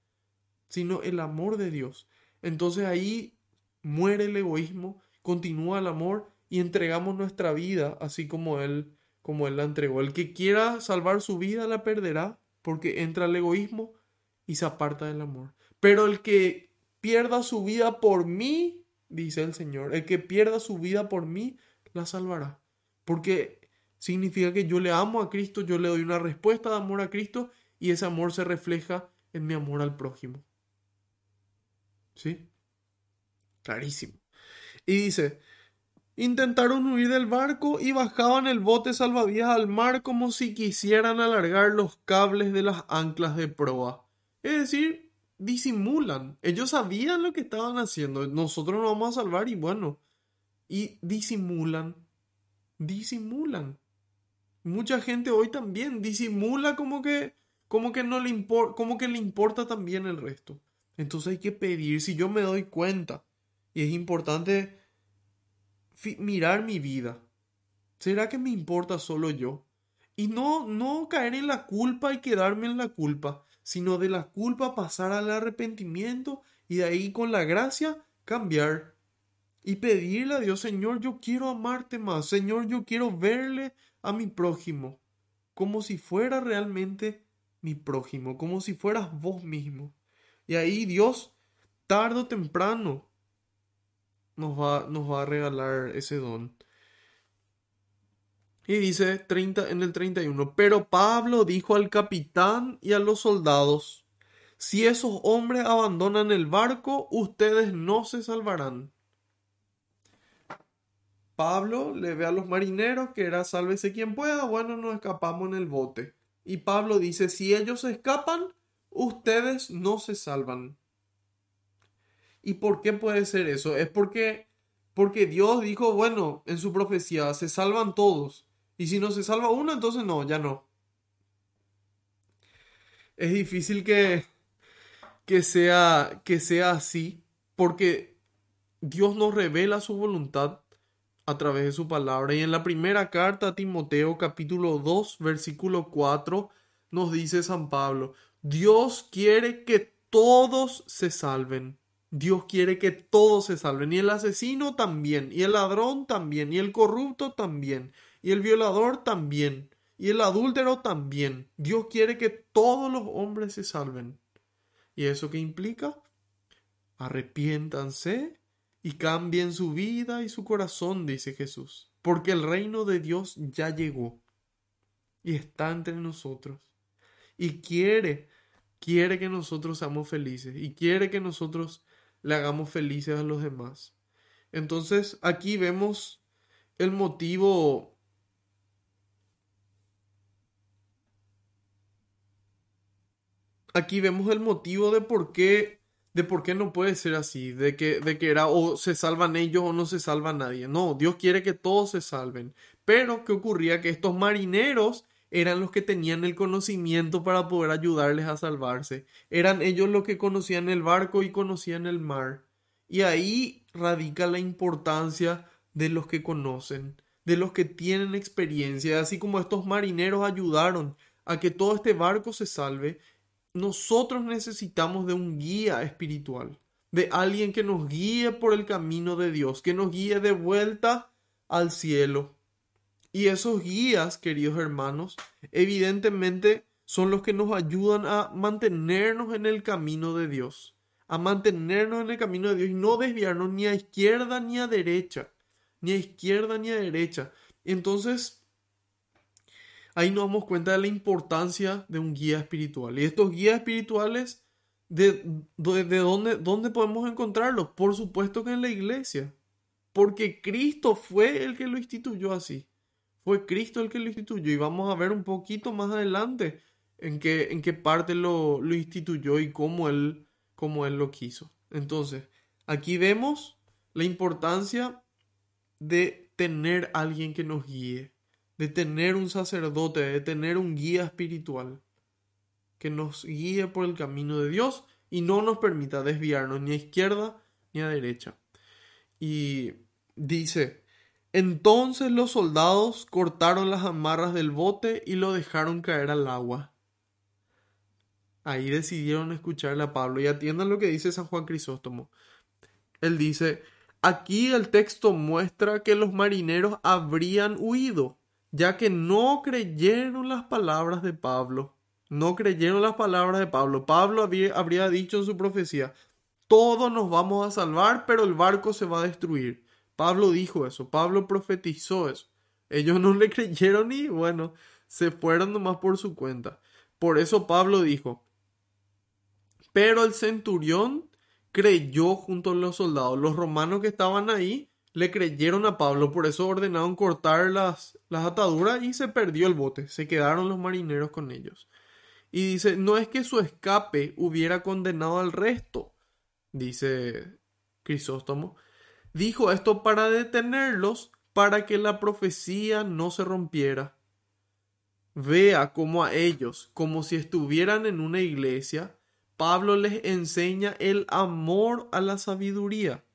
sino el amor de Dios. Entonces ahí muere el egoísmo, continúa el amor y entregamos nuestra vida así como Él, como Él la entregó. El que quiera salvar su vida la perderá porque entra el egoísmo y se aparta del amor. Pero el que pierda su vida por mí dice el Señor, el que pierda su vida por mí, la salvará. Porque significa que yo le amo a Cristo, yo le doy una respuesta de amor a Cristo y ese amor se refleja en mi amor al prójimo. ¿Sí? Clarísimo. Y dice, intentaron huir del barco y bajaban el bote salvavidas al mar como si quisieran alargar los cables de las anclas de proa. Es decir, disimulan. Ellos sabían lo que estaban haciendo. Nosotros nos vamos a salvar y bueno. Y disimulan. Disimulan. Mucha gente hoy también disimula como que como que no le importa, como que le importa también el resto. Entonces hay que pedir, si yo me doy cuenta Y es importante mirar mi vida. ¿Será que me importa solo yo? Y no, no caer en la culpa y quedarme en la culpa, sino de la culpa pasar al arrepentimiento y de ahí con la gracia cambiar y pedirle a Dios, Señor, yo quiero amarte más, Señor, yo quiero verle a mi prójimo como si fuera realmente mi prójimo, como si fueras vos mismo. Y ahí Dios, tarde o temprano, nos va, nos va a regalar ese don. Y dice 30, en el 31, pero Pablo dijo al capitán y a los soldados, si esos hombres abandonan el barco, ustedes no se salvarán. Pablo le ve a los marineros que era sálvese quien pueda, bueno, nos escapamos en el bote. Y Pablo dice, si ellos escapan, ustedes no se salvan. ¿Y por qué puede ser eso? Es porque, porque Dios dijo, bueno, en su profecía, se salvan todos. Y si no se salva uno, entonces no, ya no. Es difícil que, que, sea, que sea así, porque Dios nos revela su voluntad a través de su palabra. Y en la primera carta a Timoteo capítulo 2 versículo 4 nos dice San Pablo, Dios quiere que todos se salven. Dios quiere que todos se salven. Y el asesino también, y el ladrón también, y el corrupto también, y el violador también, y el adúltero también. Dios quiere que todos los hombres se salven. ¿Y eso qué implica? Arrepiéntanse y cambien su vida y su corazón, dice Jesús, porque el reino de Dios ya llegó y está entre nosotros y quiere, quiere que nosotros seamos felices y quiere que nosotros le hagamos felices a los demás. Entonces aquí vemos el motivo aquí vemos el motivo de por qué de por qué no puede ser así, de que, de que era o se salvan ellos o no se salva nadie. No, Dios quiere que todos se salven. Pero, ¿qué ocurría? Que estos marineros eran los que tenían el conocimiento para poder ayudarles a salvarse. Eran ellos los que conocían el barco y conocían el mar. Y ahí radica la importancia de los que conocen, de los que tienen experiencia, así como estos marineros ayudaron a que todo este barco se salve, nosotros necesitamos de un guía espiritual, de alguien que nos guíe por el camino de Dios, que nos guíe de vuelta al cielo. Y esos guías, queridos hermanos, evidentemente son los que nos ayudan a mantenernos en el camino de Dios, a mantenernos en el camino de Dios y no desviarnos ni a izquierda ni a derecha, ni a izquierda ni a derecha. Entonces, ahí nos damos cuenta de la importancia de un guía espiritual. Y estos guías espirituales, ¿de, de, dónde, dónde podemos encontrarlos? Por supuesto que en la iglesia. Porque Cristo fue el que lo instituyó así. Fue Cristo el que lo instituyó. Y vamos a ver un poquito más adelante en qué, en qué parte lo, lo instituyó y cómo él, cómo él lo quiso. Entonces, aquí vemos la importancia de tener alguien que nos guíe de tener un sacerdote, de tener un guía espiritual que nos guíe por el camino de Dios y no nos permita desviarnos ni a izquierda ni a derecha. Y dice, entonces los soldados cortaron las amarras del bote y lo dejaron caer al agua. Ahí decidieron escucharle a Pablo y atiendan lo que dice San Juan Crisóstomo. Él dice, aquí el texto muestra que los marineros habrían huido ya que no creyeron las palabras de Pablo. No creyeron las palabras de Pablo. Pablo habría dicho en su profecía, todos nos vamos a salvar, pero el barco se va a destruir. Pablo dijo eso, Pablo profetizó eso. Ellos no [LAUGHS] le creyeron y bueno, se fueron nomás por su cuenta. Por eso Pablo dijo, pero el centurión creyó junto a los soldados. Los romanos que estaban ahí le creyeron a Pablo, por eso ordenaron cortar las, las ataduras y se perdió el bote, se quedaron los marineros con ellos. Y dice, no es que su escape hubiera condenado al resto, dice Crisóstomo, dijo esto para detenerlos, para que la profecía no se rompiera. Vea cómo a ellos, como si estuvieran en una iglesia, Pablo les enseña el amor a la sabiduría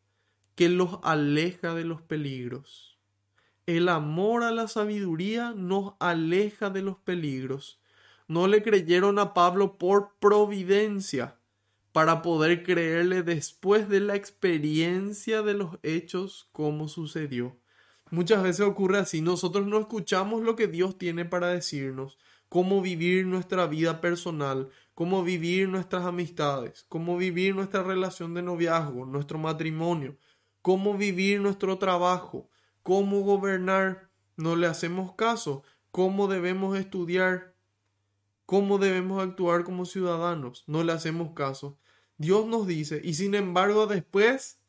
que los aleja de los peligros. El amor a la sabiduría nos aleja de los peligros. No le creyeron a Pablo por providencia, para poder creerle después de la experiencia de los hechos como sucedió. Muchas veces ocurre así, nosotros no escuchamos lo que Dios tiene para decirnos, cómo vivir nuestra vida personal, cómo vivir nuestras amistades, cómo vivir nuestra relación de noviazgo, nuestro matrimonio, cómo vivir nuestro trabajo, cómo gobernar. No le hacemos caso, cómo debemos estudiar, cómo debemos actuar como ciudadanos. No le hacemos caso. Dios nos dice, y sin embargo después,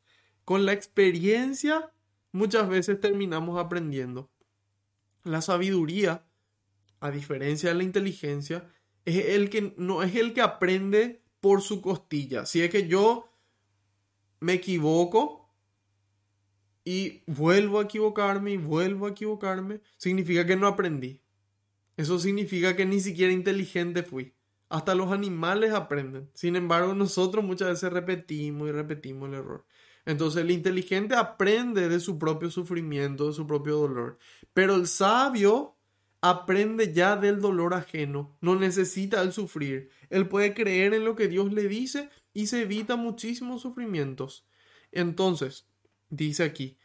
con la experiencia, muchas veces terminamos aprendiendo. La sabiduría, a diferencia de la inteligencia, es el que no es el que aprende por su costilla. Si es que yo me equivoco y vuelvo a equivocarme y vuelvo a equivocarme, significa que no aprendí. Eso significa que ni siquiera inteligente fui. Hasta los animales aprenden. Sin embargo, nosotros muchas veces repetimos y repetimos el error. Entonces el inteligente aprende de su propio sufrimiento, de su propio dolor. Pero el sabio aprende ya del dolor ajeno, no necesita el sufrir. Él puede creer en lo que Dios le dice y se evita muchísimos sufrimientos. Entonces, dice aquí,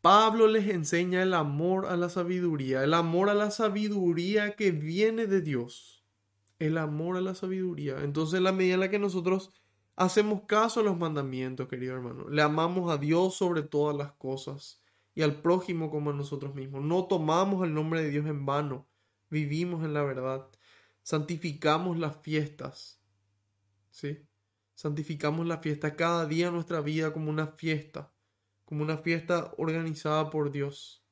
Pablo les enseña el amor a la sabiduría, el amor a la sabiduría que viene de Dios. El amor a la sabiduría. Entonces, en la medida en la que nosotros hacemos caso a los mandamientos, querido hermano. Le amamos a Dios sobre todas las cosas y al prójimo como a nosotros mismos. No tomamos el nombre de Dios en vano. Vivimos en la verdad. Santificamos las fiestas. ¿Sí? Santificamos la fiesta cada día nuestra vida como una fiesta, como una fiesta organizada por Dios.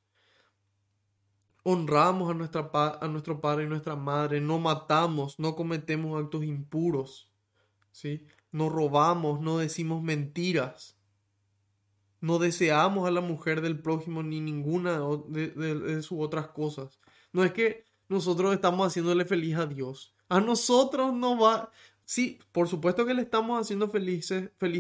Honramos a, nuestra, a nuestro padre y nuestra madre, no matamos, no cometemos actos impuros. ¿Sí? no robamos, no decimos mentiras, no deseamos a la mujer del prójimo ni ninguna de, sus otras cosas. No es que nosotros estamos haciéndole feliz a Dios. A nosotros no va. Sí, por supuesto que le estamos haciendo feliz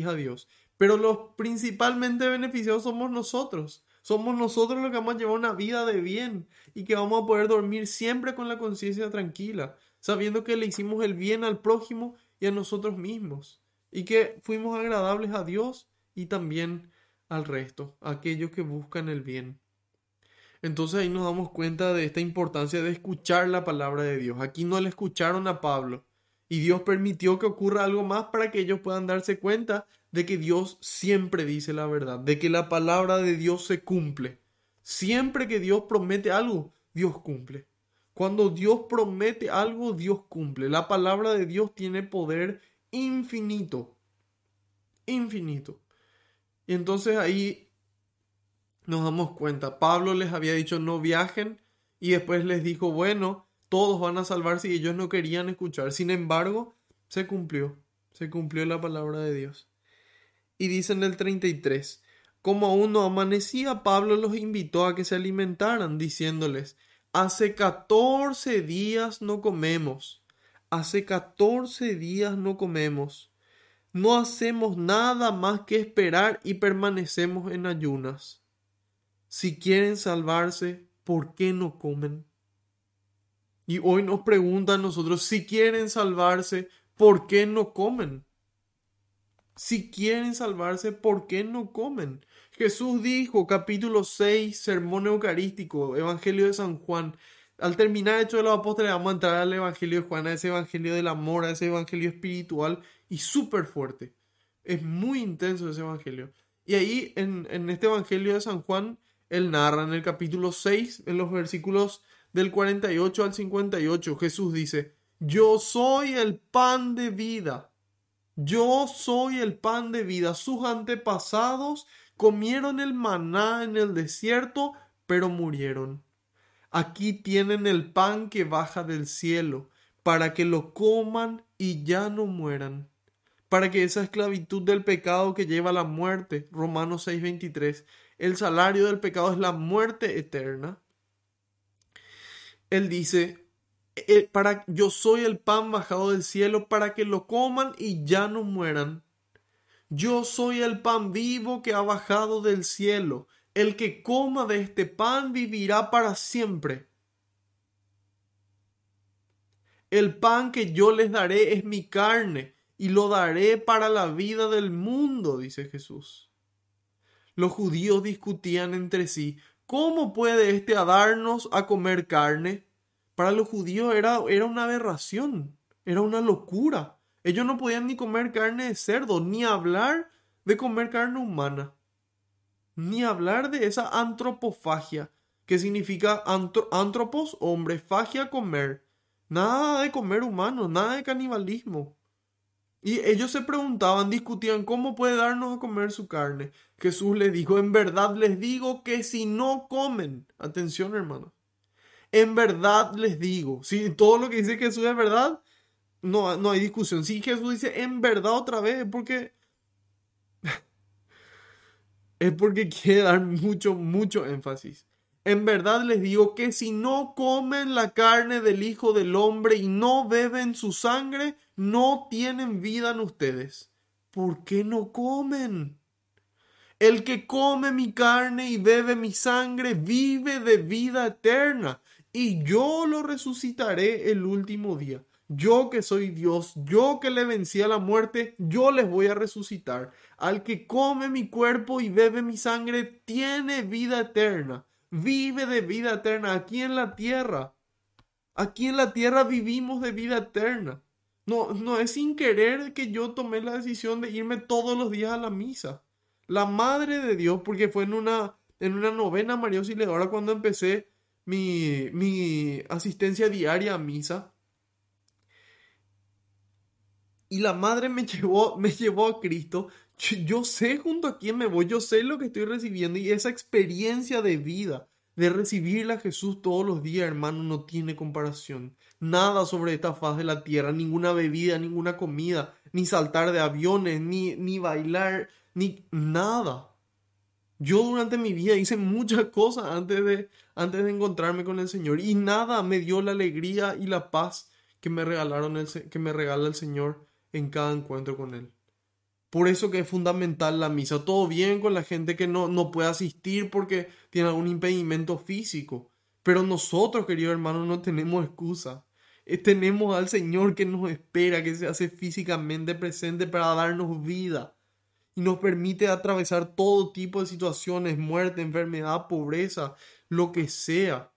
a Dios. Pero los principalmente beneficiados somos nosotros. Somos nosotros los que vamos a llevar una vida de bien y que vamos a poder dormir siempre con la conciencia tranquila, sabiendo que le hicimos el bien al prójimo y a nosotros mismos y que fuimos agradables a Dios y también al resto, a aquellos que buscan el bien. Entonces ahí nos damos cuenta de esta importancia de escuchar la palabra de Dios. Aquí no le escucharon a Pablo y Dios permitió que ocurra algo más para que ellos puedan darse cuenta de que Dios siempre dice la verdad, de que la palabra de Dios se cumple. Siempre que Dios promete algo, Dios cumple. Cuando Dios promete algo, Dios cumple. La palabra de Dios tiene poder infinito. Infinito. Y entonces ahí nos damos cuenta. Pablo les había dicho no viajen y después les dijo, bueno, todos van a salvarse y ellos no querían escuchar. Sin embargo, se cumplió. Se cumplió la palabra de Dios. Y dice en el 33, como aún no amanecía, Pablo los invitó a que se alimentaran, diciéndoles, hace catorce días no comemos hace 14 días no comemos. No hacemos nada más que esperar y permanecemos en ayunas. Si quieren salvarse, ¿por qué no comen? Y hoy nos preguntan nosotros, si quieren salvarse, ¿por qué no comen? Si quieren salvarse, ¿por qué no comen? Jesús dijo, capítulo 6, sermón eucarístico, Evangelio de San Juan, al terminar Hecho de los Apóstoles, vamos a entrar al Evangelio de Juan, a ese Evangelio del amor, a ese Evangelio espiritual y súper fuerte. Es muy intenso ese Evangelio. Y ahí, en, en este Evangelio de San Juan, él narra en el capítulo 6, en los versículos del 48 al 58, Jesús dice, yo soy el pan de vida. Yo soy el pan de vida. Sus antepasados comieron el maná en el desierto, pero murieron. Aquí tienen el pan que baja del cielo, para que lo coman y ya no mueran, para que esa esclavitud del pecado que lleva a la muerte, Romanos 6:23, el salario del pecado es la muerte eterna. Él dice, eh, para, yo soy el pan bajado del cielo para que lo coman y ya no mueran. Yo soy el pan vivo que ha bajado del cielo. El que coma de este pan vivirá para siempre. El pan que yo les daré es mi carne y lo daré para la vida del mundo, dice Jesús. Los judíos discutían entre sí, ¿cómo puede éste darnos a comer carne? Para los judíos era, era una aberración, era una locura. Ellos no podían ni comer carne de cerdo, ni hablar de comer carne humana, ni hablar de esa antropofagia, que significa antropos, hombre, fagia, comer. Nada de comer humano, nada de canibalismo. Y ellos se preguntaban, discutían, ¿cómo puede darnos a comer su carne? Jesús les dijo, en verdad les digo que si no comen, atención hermano, en verdad les digo, si todo lo que dice Jesús es verdad, no, no hay discusión. Si Jesús dice en verdad otra vez, es porque [LAUGHS] es porque quiere dar mucho, mucho énfasis. En verdad les digo que si no comen la carne del Hijo del Hombre y no beben su sangre, no tienen vida en ustedes. ¿Por qué no comen? El que come mi carne y bebe mi sangre vive de vida eterna, y yo lo resucitaré el último día. Yo que soy Dios, yo que le vencí a la muerte, yo les voy a resucitar. Al que come mi cuerpo y bebe mi sangre, tiene vida eterna vive de vida eterna aquí en la tierra. Aquí en la tierra vivimos de vida eterna. No, no es sin querer que yo tomé la decisión de irme todos los días a la misa. La madre de Dios, porque fue en una, en una novena María Auxiliadora cuando empecé mi, mi asistencia diaria a misa. Y la madre me [LAUGHS] llevó, me llevó a Cristo yo sé junto a quién me voy, yo sé lo que estoy recibiendo y esa experiencia de vida, de recibirle a Jesús todos los días, hermano, no tiene comparación. Nada sobre esta faz de la tierra, ninguna bebida, ninguna comida, ni saltar de aviones, ni, ni bailar, ni nada. Yo durante mi vida hice muchas [LAUGHS] cosas antes de, antes de encontrarme con el Señor y nada me dio la alegría y la paz que me regalaron el, que me regala el Señor en cada encuentro con Él. Por eso que es fundamental la misa. Todo bien con la gente que no, no puede asistir porque tiene algún impedimento físico. Pero nosotros, queridos hermanos, no tenemos excusa. Eh, tenemos al Señor que nos espera, que se hace físicamente presente para darnos vida. Y nos permite atravesar todo tipo de situaciones, muerte, enfermedad, pobreza, lo que sea.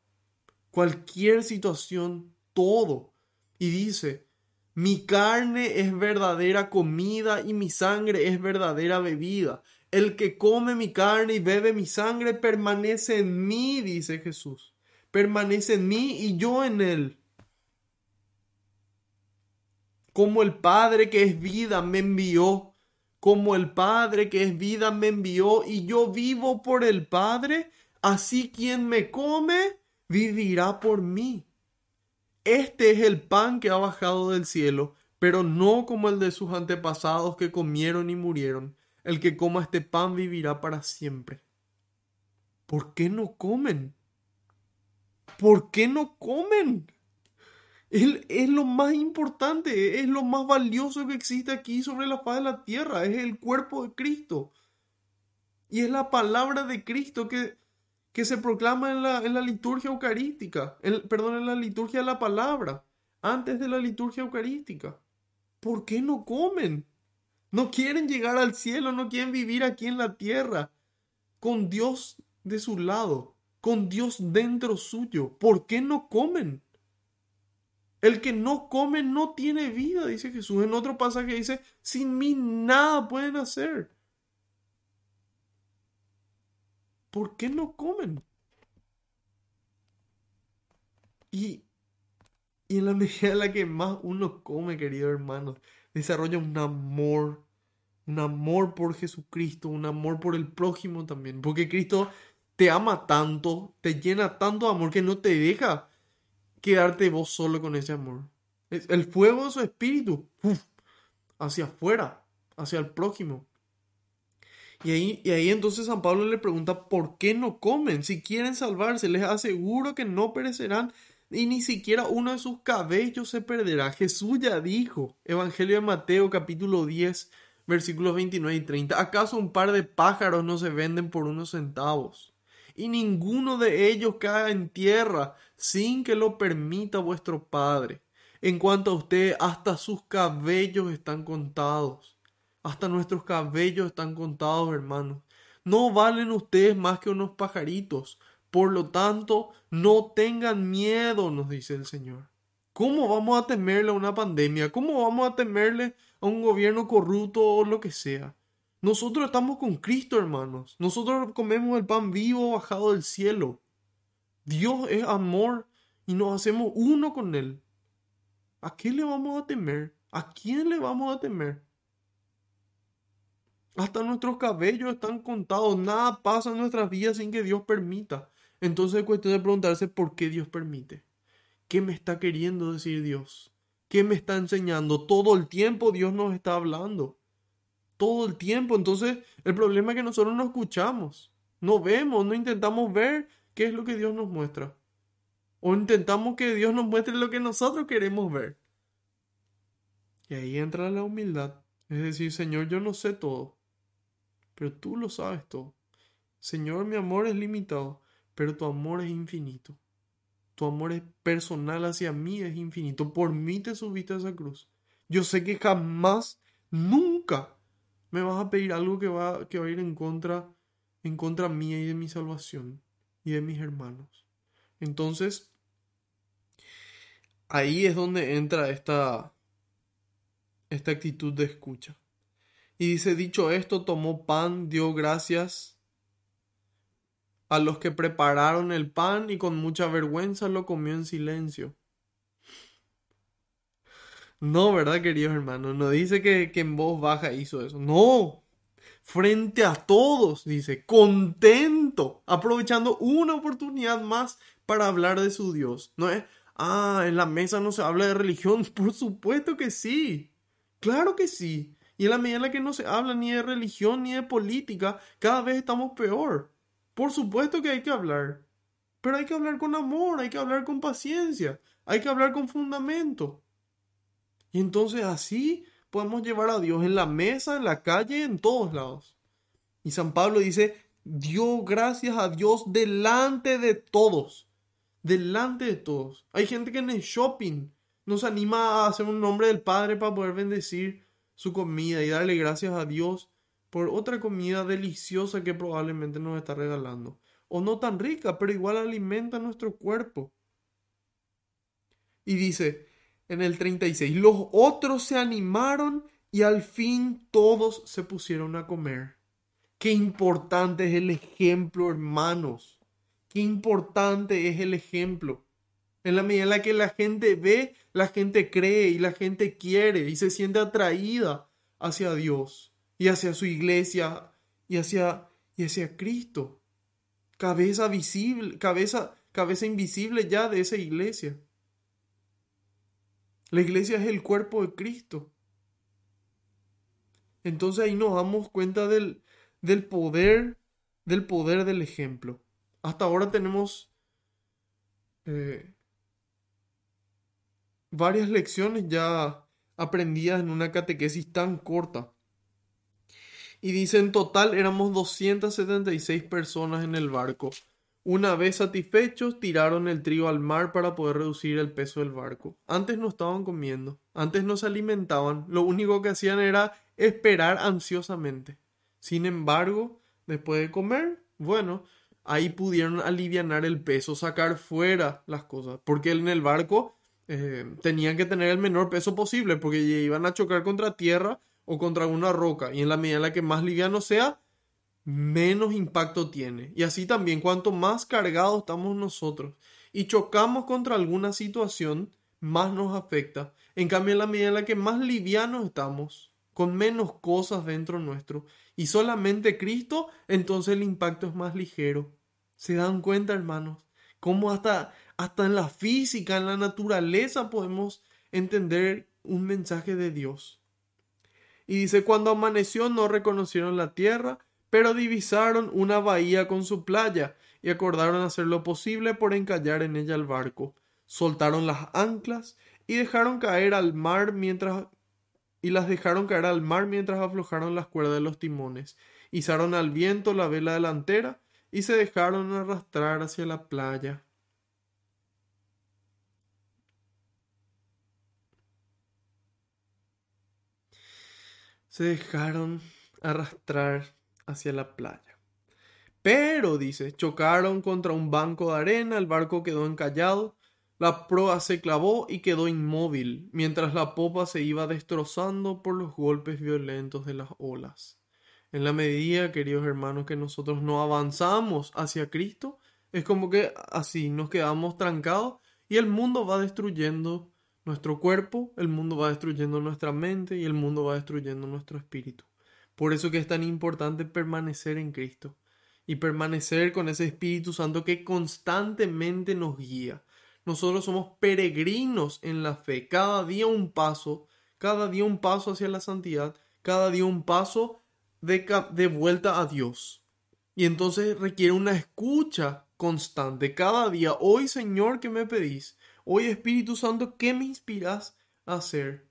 Cualquier situación, todo. Y dice, mi carne es verdadera comida y mi sangre es verdadera bebida. El que come mi carne y bebe mi sangre permanece en mí, dice Jesús. Permanece en mí y yo en él. Como el Padre que es vida me envió, como el Padre que es vida me envió y yo vivo por el Padre, así quien me come vivirá por mí. Este es el pan que ha bajado del cielo, pero no como el de sus antepasados que comieron y murieron. El que coma este pan vivirá para siempre. ¿Por qué no comen? ¿Por qué no comen? Es, es, lo más importante, es lo más valioso que existe aquí sobre la faz de la tierra, es el cuerpo de Cristo. Y es la palabra de Cristo que que se proclama en la, en la liturgia eucarística, perdón, en la liturgia de la palabra, antes de la liturgia eucarística. ¿Por qué no comen? No quieren llegar al cielo, no quieren vivir aquí en la tierra, con Dios de su lado, con Dios dentro suyo. ¿Por qué no comen? El que no come no tiene vida, dice Jesús. En otro pasaje dice, sin mí nada pueden hacer. ¿Por qué no comen? Y, y en la medida en la que más uno come, querido hermano, desarrolla un amor, un amor por Jesucristo, un amor por el prójimo también, porque Cristo te ama tanto, te llena tanto de amor que no te deja quedarte vos solo con ese amor. El fuego de su espíritu, hacia afuera, hacia el prójimo. Y ahí, y ahí entonces San Pablo le pregunta, ¿por qué no comen? Si quieren salvarse, les aseguro que no perecerán y ni siquiera uno de sus cabellos se perderá. Jesús ya dijo, Evangelio de Mateo capítulo 10, versículos 29 y 30. ¿Acaso un par de pájaros no se venden por unos centavos? Y ninguno de ellos cae en tierra sin que lo permita vuestro Padre. En cuanto a usted, hasta sus cabellos están contados. Hasta nuestros cabellos están contados, hermanos. No valen ustedes más que unos pajaritos. Por lo tanto, no tengan miedo, nos dice el Señor. ¿Cómo vamos a temerle a una pandemia? ¿Cómo vamos a temerle a un gobierno corrupto o lo que sea? Nosotros estamos con Cristo, hermanos. Nosotros comemos el pan vivo bajado del cielo. Dios es amor y nos hacemos uno con Él. ¿A qué le vamos a temer? ¿A quién le vamos a temer? Hasta nuestros cabellos están contados. Nada pasa en nuestras vidas sin que Dios permita. Entonces es cuestión de preguntarse por qué Dios permite. ¿Qué me está queriendo decir Dios? ¿Qué me está enseñando? Todo el tiempo Dios nos está hablando. Todo el tiempo. Entonces el problema es que nosotros no escuchamos. No vemos, no intentamos ver qué es lo que Dios nos muestra. O intentamos que Dios nos muestre lo que nosotros queremos ver. Y ahí entra la humildad. Es decir, Señor, yo no sé todo, pero tú lo sabes todo. Señor, mi amor es limitado, pero tu amor es infinito. Tu amor es personal hacia mí, es infinito. Por mí te subiste a esa cruz. Yo sé que jamás, nunca me vas a pedir algo que va, que va a ir en contra, en contra mía y de mi salvación y de mis hermanos. Entonces, ahí es donde entra esta, esta actitud de escucha. Y dice, dicho esto, tomó pan, dio gracias a los que prepararon el pan y con mucha vergüenza lo comió en silencio. No, ¿verdad, queridos hermanos? No dice que, que en voz baja hizo eso. No, frente a todos, dice, contento, aprovechando una oportunidad más para hablar de su Dios. No es, ah, en la mesa no se habla de religión. [LAUGHS] Por supuesto que sí. Claro que sí. Y en la medida en la que no se habla ni de religión ni de política, cada vez estamos peor. Por supuesto que hay que hablar. Pero hay que hablar con amor, hay que hablar con paciencia, hay que hablar con fundamento. Y entonces así podemos llevar a Dios en la mesa, en la calle, en todos lados. Y San Pablo dice, dio gracias a Dios delante de todos. Delante de todos. Hay gente que en el shopping nos anima a hacer un nombre del Padre para poder bendecir su comida y darle gracias a Dios por otra comida deliciosa que probablemente nos está regalando. O no tan rica, pero igual alimenta nuestro cuerpo. Y dice, en el 36. Los otros se animaron y al fin todos se pusieron a comer. Qué importante es el ejemplo, hermanos. Qué importante es el ejemplo. En la medida en la que la gente ve, la gente cree y la gente quiere y se siente atraída hacia Dios y hacia su iglesia y hacia, y hacia Cristo. Cabeza visible, cabeza, cabeza invisible ya de esa iglesia. La iglesia es el cuerpo de Cristo. Entonces ahí nos damos cuenta del, del poder, del poder del ejemplo. Hasta ahora tenemos eh, varias lecciones ya aprendidas en una catequesis tan corta. Y dice en total éramos 276 personas en el barco. Una vez satisfechos, tiraron el trigo al mar para poder reducir el peso del barco. Antes no estaban comiendo, antes no se alimentaban, lo único que hacían era esperar ansiosamente. Sin embargo, después de comer, bueno, ahí pudieron aliviar el peso, sacar fuera las cosas, porque en el barco eh, tenían que tener el menor peso posible, porque iban a chocar contra tierra o contra una roca, y en la medida en la que más liviano sea, menos impacto tiene. Y así también, cuanto más cargados estamos nosotros y chocamos contra alguna situación, más nos afecta. En cambio, en la medida en la que más livianos estamos, con menos cosas dentro nuestro, y solamente Cristo, entonces el impacto es más ligero. ¿Se dan cuenta, hermanos? Cómo hasta, hasta en la física, en la naturaleza podemos entender un mensaje de Dios. Y dice, cuando amaneció no reconocieron la tierra, pero divisaron una bahía con su playa y acordaron hacer lo posible por encallar en ella el barco. Soltaron las anclas y dejaron caer al mar mientras y las dejaron caer al mar mientras aflojaron las cuerdas de los timones. Izaron al viento la vela delantera y se dejaron arrastrar hacia la playa. Se dejaron arrastrar hacia la playa. Pero, dice, chocaron contra un banco de arena, el barco quedó encallado, la proa se clavó y quedó inmóvil, mientras la popa se iba destrozando por los golpes violentos de las olas. En la medida, queridos hermanos, que nosotros no avanzamos hacia Cristo, es como que así nos quedamos trancados y el mundo va destruyendo nuestro cuerpo, el mundo va destruyendo nuestra mente y el mundo va destruyendo nuestro espíritu. Por eso que es tan importante permanecer en Cristo y permanecer con ese Espíritu Santo que constantemente nos guía. Nosotros somos peregrinos en la fe, cada día un paso, cada día un paso hacia la santidad, cada día un paso de, de vuelta a Dios. Y entonces requiere una escucha constante, cada día. Hoy, Señor, ¿qué me pedís? Hoy, Espíritu Santo, ¿qué me inspiras a hacer?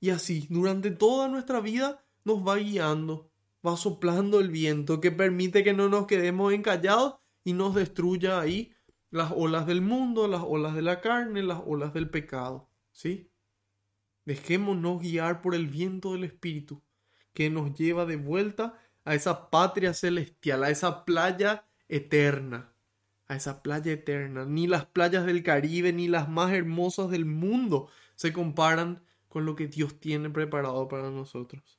Y así, durante toda nuestra vida, nos va guiando, va soplando el viento que permite que no nos quedemos encallados y nos destruya ahí las olas del mundo, las olas de la carne, las olas del pecado. ¿Sí? Dejémonos guiar por el viento del Espíritu que nos lleva de vuelta a esa patria celestial, a esa playa eterna, a esa playa eterna. Ni las playas del Caribe, ni las más hermosas del mundo se comparan con lo que Dios tiene preparado para nosotros.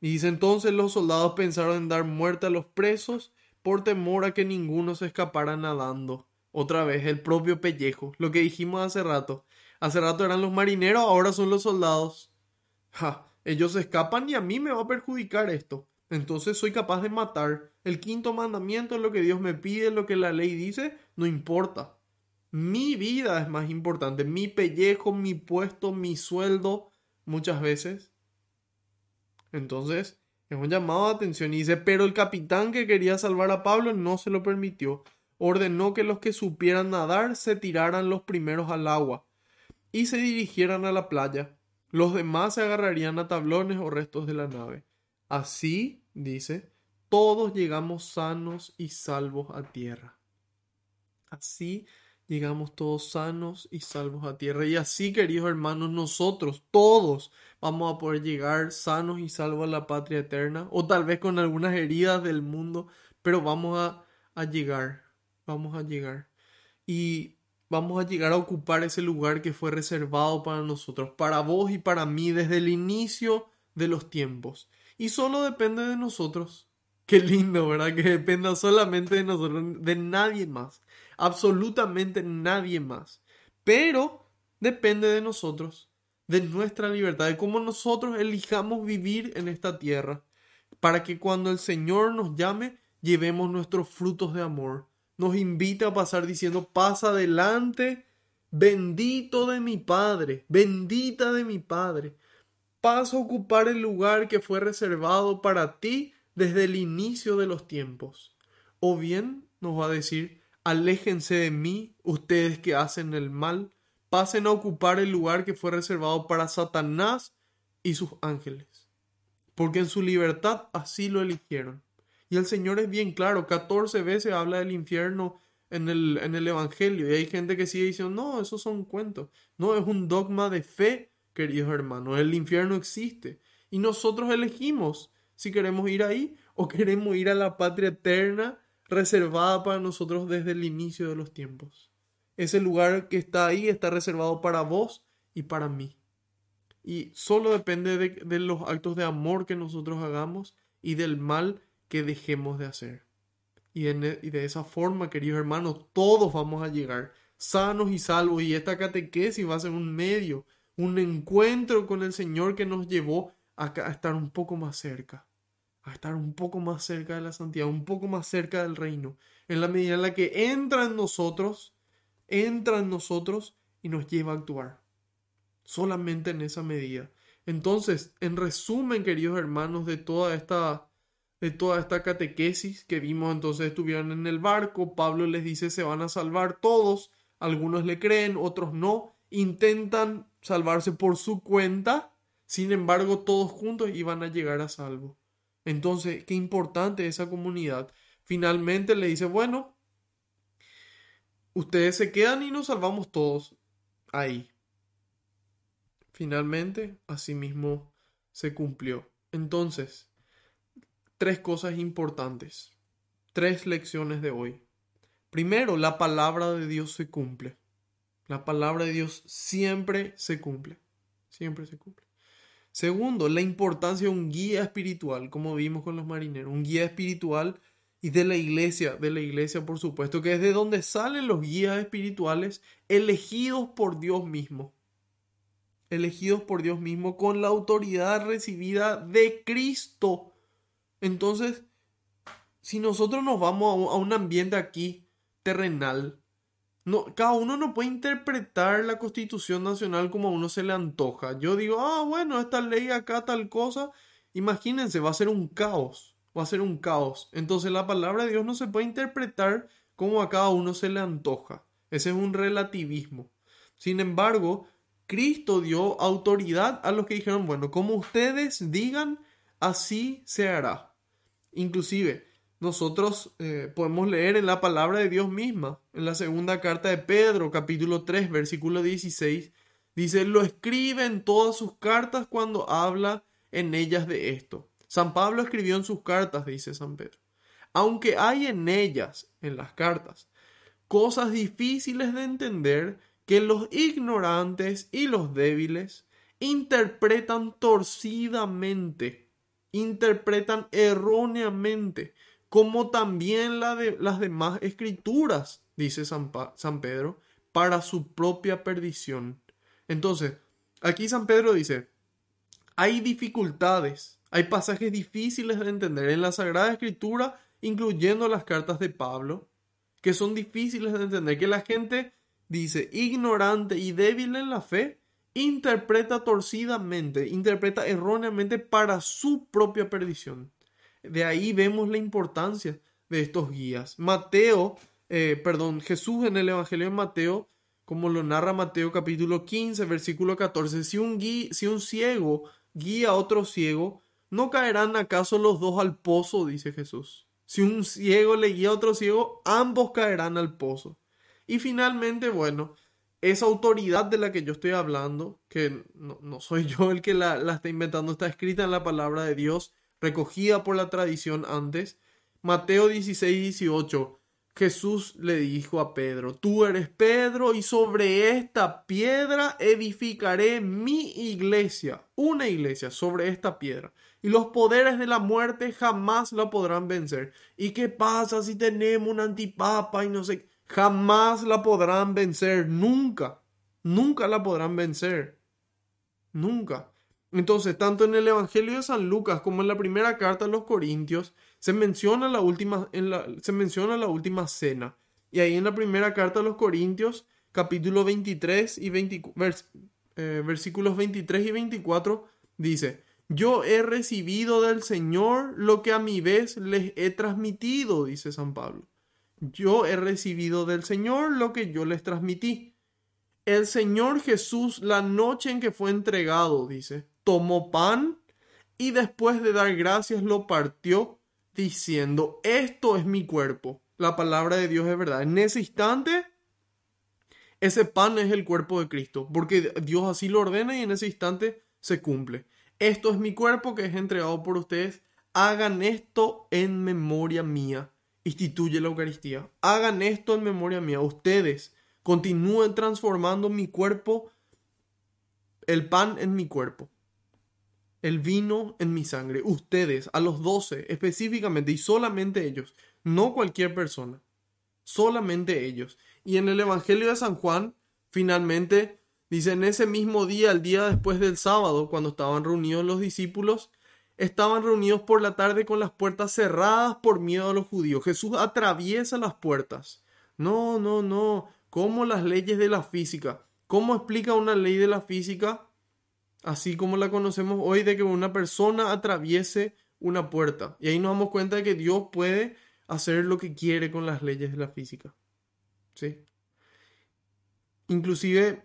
Y dice entonces los soldados pensaron en dar muerte a los presos por temor a que ninguno se escapara nadando. Otra vez, el propio pellejo, lo que dijimos hace rato. Hace rato eran los marineros, ahora son los soldados. Ja, ellos escapan y a mí me va a perjudicar esto. Entonces soy capaz de matar. El quinto mandamiento es lo que Dios me pide, lo que la ley dice, no importa. Mi vida es más importante, mi pellejo, mi puesto, mi sueldo, muchas veces entonces, es un llamado de atención y dice, pero el capitán que quería salvar a Pablo no se lo permitió. Ordenó que los que supieran nadar se tiraran los primeros al agua y se dirigieran a la playa. Los demás se agarrarían a tablones o restos de la nave. Así, dice, todos llegamos sanos y salvos a tierra. Así llegamos todos sanos y salvos a tierra. Y así, queridos hermanos, nosotros, todos, vamos a poder llegar sanos y salvos a la patria eterna, o tal vez con algunas heridas del mundo, pero vamos a, a llegar, vamos a llegar. Y vamos a llegar a ocupar ese lugar que fue reservado para nosotros, para vos y para mí desde el inicio de los tiempos. Y solo depende de nosotros. Qué lindo, ¿verdad? Que dependa solamente de nosotros, de nadie más. Absolutamente nadie más. Pero depende de nosotros de nuestra libertad, de cómo nosotros elijamos vivir en esta tierra, para que cuando el Señor nos llame, llevemos nuestros frutos de amor. Nos invita a pasar diciendo, pasa adelante, bendito de mi Padre, bendita de mi Padre. Pasa a ocupar el lugar que fue reservado para ti desde el inicio de los tiempos. O bien nos va a decir, aléjense de mí, ustedes que hacen el mal, pasen a ocupar el lugar que fue reservado para Satanás y sus ángeles. Porque en su libertad así lo eligieron. Y el Señor es bien claro, 14 veces habla del infierno en el, en el Evangelio. Y hay gente que sigue diciendo, no, esos son cuentos. No, es un dogma de fe, queridos hermanos. El infierno existe. Y nosotros elegimos si queremos ir ahí o queremos ir a la patria eterna reservada para nosotros desde el inicio de los tiempos. Ese lugar que está ahí está reservado para vos y para mí. Y solo depende de, los actos de amor que nosotros hagamos y del mal que dejemos de hacer. Y, y de esa forma, queridos hermanos, todos vamos a llegar sanos y salvos. Y esta catequesis va a ser un medio, un encuentro con el Señor que nos llevó a estar un poco más cerca a estar un poco más cerca de la santidad, un poco más cerca del reino, en la medida en la que entra en nosotros entra en nosotros y nos lleva a actuar. Solamente en esa medida. Entonces, en resumen, queridos hermanos, de toda esta de toda esta catequesis que vimos, entonces estuvieron en el barco, Pablo les dice se van a salvar todos, algunos le creen, otros no, intentan salvarse por su cuenta, Sin embargo, todos juntos iban a llegar a salvo. Entonces, qué importante esa comunidad. Finalmente le dice, bueno, ustedes se quedan y nos salvamos todos ahí. Finalmente, así mismo se cumplió. Entonces, tres cosas importantes, tres lecciones de hoy. Primero, la palabra de Dios se cumple. La palabra de Dios siempre se cumple. Siempre se cumple. Segundo, la importancia de un guía espiritual, como vimos con los marineros. Un guía espiritual y de la iglesia, de la iglesia por supuesto, que es de donde salen los guías espirituales elegidos por Dios mismo. Elegidos por Dios mismo con la autoridad recibida de Cristo. Entonces, si nosotros nos vamos a un ambiente aquí terrenal, no, cada uno no puede interpretar la Constitución Nacional como a uno se le antoja. Yo digo, ah, bueno, esta ley acá, tal cosa. Imagínense, va a ser un caos. Va a ser un caos. Entonces la palabra de Dios no se puede interpretar como a cada uno se le antoja. Ese es un relativismo. Sin embargo, Cristo dio autoridad a los que dijeron, bueno, como ustedes digan, así se hará. Inclusive, nosotros eh, podemos leer en la palabra de Dios misma, en la segunda carta de Pedro, capítulo 3, versículo 16, dice, lo escribe en todas sus cartas cuando habla en ellas de esto. San Pablo escribió en sus cartas, dice San Pedro, aunque hay en ellas, en las cartas, cosas difíciles de entender que los ignorantes y los débiles interpretan torcidamente, interpretan erróneamente como también la de las demás escrituras, dice San, San Pedro, para su propia perdición. Entonces, aquí San Pedro dice, hay dificultades, hay pasajes difíciles de entender en la Sagrada Escritura, incluyendo las cartas de Pablo, que son difíciles de entender, que la gente dice ignorante y débil en la fe, interpreta torcidamente, interpreta erróneamente para su propia perdición. De ahí vemos la importancia de estos guías. Mateo, eh, perdón, Jesús en el Evangelio de Mateo, como lo narra Mateo capítulo 15, versículo 14, si un, si un ciego guía a otro ciego, ¿no caerán acaso los dos al pozo? dice Jesús. Si un ciego le guía a otro ciego, ambos caerán al pozo. Y finalmente, bueno, esa autoridad de la que yo estoy hablando, que no, soy [LAUGHS] yo el que la, la, está inventando, está escrita en la palabra de Dios, recogida por la tradición antes. Mateo 16, 18. Jesús le dijo a Pedro, tú eres Pedro y sobre esta piedra edificaré mi iglesia, una iglesia sobre esta piedra. Y los poderes de la muerte jamás la podrán vencer. ¿Y qué pasa si tenemos un antipapa y no sé? Jamás la podrán vencer, nunca, nunca la podrán vencer, nunca. Entonces, tanto en el Evangelio de San Lucas como en la primera carta a los Corintios, se menciona la última, se menciona la última cena. Y ahí en la primera carta a los Corintios, capítulo 23 y eh, versículos 23 y 24, dice, yo he recibido del Señor lo que a mi vez les he transmitido, dice San Pablo. Yo he recibido del Señor lo que yo les transmití. El Señor Jesús, la noche en que fue entregado, dice, tomó pan y después de dar gracias lo partió diciendo, esto es mi cuerpo. La palabra de Dios es verdad. En ese instante, ese pan es el cuerpo de Cristo, porque Dios así lo ordena y en ese instante se cumple. Esto es mi cuerpo que es entregado por ustedes. Hagan esto en memoria mía. Instituye la Eucaristía. Hagan esto en memoria mía. Ustedes continúen transformando mi cuerpo, el pan en mi cuerpo el vino en mi sangre. Ustedes, a los doce específicamente, y solamente ellos, no cualquier persona, solamente ellos. Y en el Evangelio de San Juan, finalmente, dice, en ese mismo día, el día después del sábado, cuando estaban reunidos los discípulos, estaban reunidos por la tarde con las puertas cerradas por miedo a los judíos. Jesús atraviesa las puertas. No, no, no. ¿Cómo las leyes de la física? ¿Cómo explica una ley de la física? así como la conocemos hoy, de que una persona atraviese una puerta. Y ahí nos damos cuenta de que Dios puede hacer lo que quiere con las leyes de la física. ¿Sí? Inclusive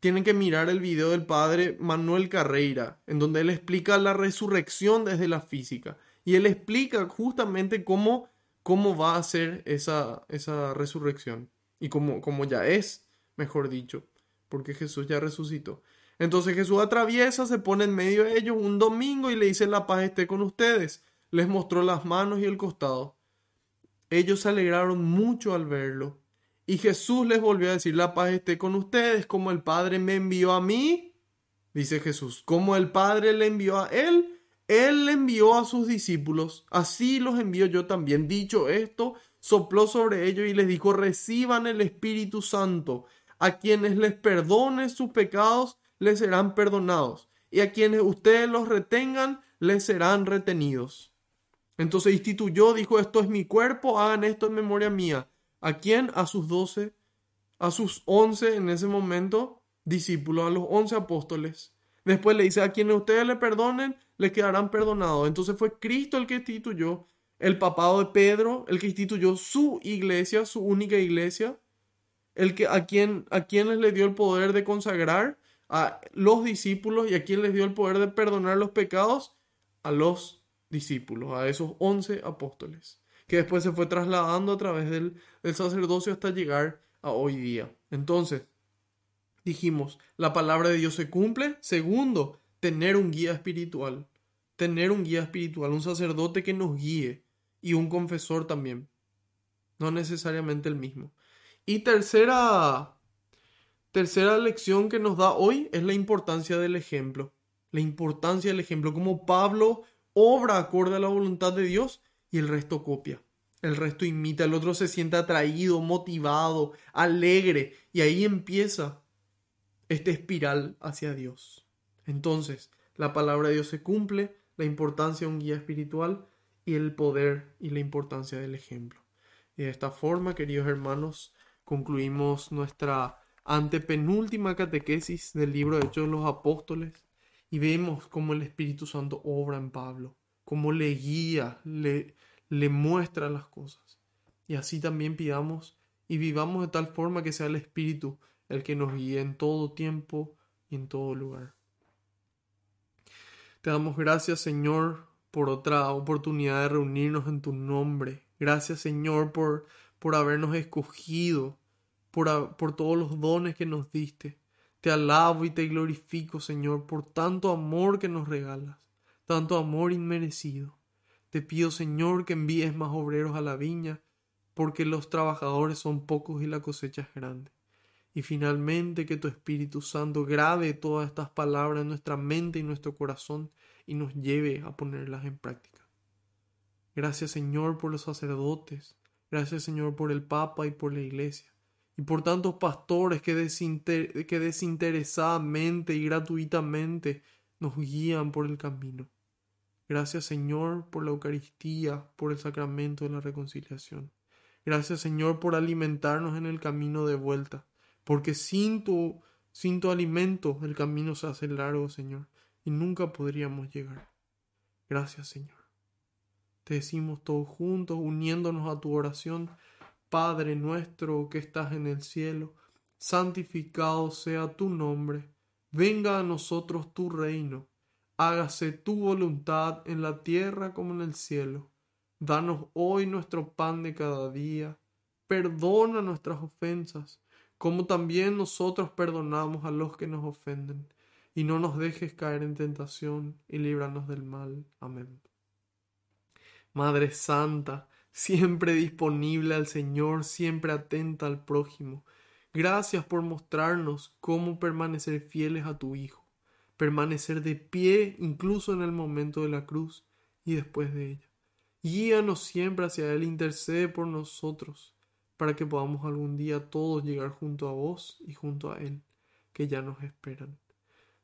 tienen que mirar el video del padre Manuel Carreira, en donde él explica la resurrección desde la física. Y él explica justamente cómo, cómo va a ser esa, esa resurrección. Y cómo, cómo ya es, mejor dicho, porque Jesús ya resucitó. Entonces Jesús atraviesa, se pone en medio de ellos un domingo y le dice la paz esté con ustedes. Les mostró las manos y el costado. Ellos se alegraron mucho al verlo y Jesús les volvió a decir, la paz esté con ustedes, como el Padre me envió a mí, dice Jesús, como el Padre le envió a él, él le envió a sus discípulos, así los envío yo también. Dicho esto, sopló sobre ellos y les dijo, reciban el Espíritu Santo. A quienes les perdone sus pecados, les serán perdonados. Y a quienes ustedes los retengan, les serán retenidos. Entonces instituyó, dijo, esto es mi cuerpo, hagan esto en memoria mía. ¿A quién? A sus doce, a sus once en ese momento discípulos, a los once apóstoles. Después le dice, a quienes ustedes le perdonen, les quedarán perdonados. Entonces fue Cristo el que instituyó el papado de Pedro, el que instituyó su iglesia, su única iglesia, el que a quien a dio el poder de consagrar a los discípulos y a quien les dio el poder de perdonar los pecados a los discípulos, a esos once apóstoles que después se fue trasladando a través del, sacerdocio hasta llegar a hoy día. Entonces, dijimos, la palabra de Dios se cumple. Segundo, tener un guía espiritual. Tener un guía espiritual, un sacerdote que nos guíe y un confesor también. No necesariamente el mismo. Y tercera, tercera lección que nos da hoy es la importancia del ejemplo. La importancia del ejemplo, como Pablo obra acorde a la voluntad de Dios y el resto copia. El resto imita, el otro se siente atraído, motivado, alegre y ahí empieza este espiral hacia Dios. Entonces, la palabra de Dios se cumple, la importancia de un guía espiritual y el poder y la importancia del ejemplo. Y de esta forma, queridos hermanos, concluimos nuestra antepenúltima catequesis del libro de Hechos de los Apóstoles y vemos cómo el Espíritu Santo obra en Pablo cómo le guía, le, le muestra las cosas. Y así también pidamos y vivamos de tal forma que sea el Espíritu el que nos guíe en todo tiempo y en todo lugar. Te damos gracias, Señor, por otra oportunidad de reunirnos en tu nombre. Gracias, Señor, por, por habernos escogido, por, por todos los dones que nos diste. Te alabo y te glorifico, Señor, por tanto amor que nos regalas tanto amor inmerecido. Te pido, Señor, que envíes más obreros a la viña, porque los trabajadores son pocos y la cosecha es grande. Y finalmente que tu Espíritu Santo grabe todas estas palabras en nuestra mente y nuestro corazón y nos lleve a ponerlas en práctica. Gracias Señor por los sacerdotes, gracias Señor por el Papa y por la Iglesia, y por tantos pastores que, que desinteresadamente y gratuitamente nos guían por el camino. Gracias Señor por la Eucaristía, por el sacramento de la reconciliación. Gracias Señor por alimentarnos en el camino de vuelta, porque sin tu, sin tu alimento el camino se hace largo, Señor, y nunca podríamos llegar. Gracias Señor. Te decimos todos juntos, uniéndonos a tu oración, Padre nuestro que estás en el cielo, santificado sea tu nombre, venga a nosotros tu reino hágase tu voluntad en la tierra como en el cielo. Danos hoy nuestro pan de cada día. Perdona nuestras ofensas, como también nosotros perdonamos a los que nos ofenden. Y no nos dejes caer en tentación, y líbranos del mal. Amén. Madre Santa, siempre disponible al Señor, siempre atenta al prójimo, gracias por mostrarnos cómo permanecer fieles a tu Hijo permanecer de pie incluso en el momento de la cruz y después de ella. Guíanos siempre hacia Él, intercede por nosotros, para que podamos algún día todos llegar junto a vos y junto a Él, que ya nos esperan.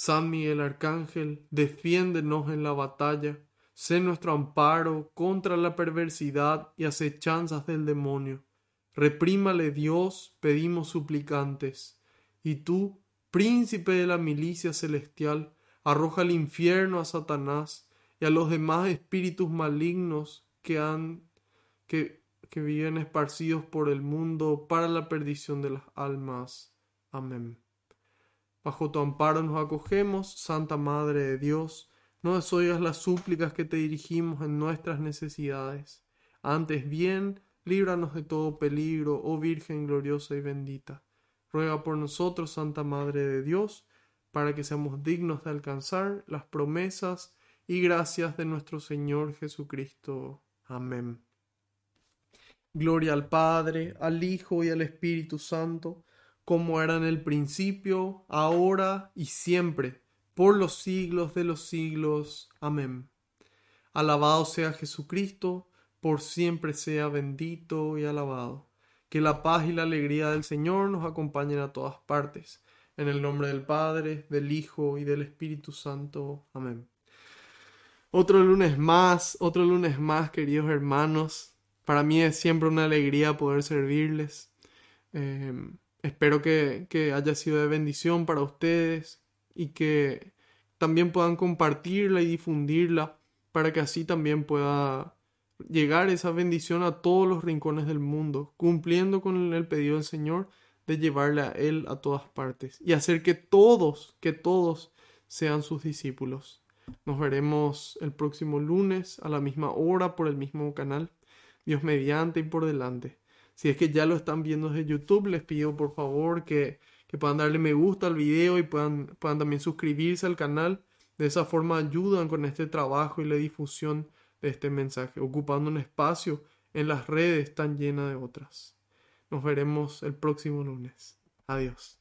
San Miguel Arcángel, defiéndenos en la batalla, sé nuestro amparo contra la perversidad y acechanzas del demonio. Reprímale Dios, pedimos suplicantes. Y tú, príncipe de la milicia celestial, arroja al infierno a Satanás y a los demás espíritus malignos que han que, que viven esparcidos por el mundo para la perdición de las almas. Amén. Bajo tu amparo nos acogemos, Santa Madre de Dios, no desoigas las súplicas que te dirigimos en nuestras necesidades. Antes bien, líbranos de todo peligro, oh Virgen gloriosa y bendita. Ruega por nosotros, Santa Madre de Dios, para que seamos dignos de alcanzar las promesas y gracias de nuestro Señor Jesucristo. Amén. Gloria al Padre, al Hijo y al Espíritu Santo, como era en el principio, ahora y siempre, por los siglos de los siglos. Amén. Alabado sea Jesucristo, por siempre sea bendito y alabado. Que la paz y la alegría del Señor nos acompañen a todas partes. En el nombre del Padre, del Hijo y del Espíritu Santo. Amén. Otro lunes más, otro lunes más, queridos hermanos. Para mí es siempre una alegría poder servirles. Eh, espero que, haya sido de bendición para ustedes y que también puedan compartirla y difundirla para que así también pueda llegar esa bendición a todos los rincones del mundo, cumpliendo con el pedido del Señor de llevarle a Él a todas partes y hacer que todos, que todos sean sus discípulos. Nos veremos el próximo lunes a la misma hora por el mismo canal. Dios mediante y por delante. Si es que ya lo están viendo desde YouTube, les pido por favor que, que puedan darle me gusta al video y puedan, puedan también suscribirse al canal. De esa forma ayudan con este trabajo y la difusión de este mensaje, ocupando un espacio en las redes tan llena de otras. Nos veremos el próximo lunes. Adiós.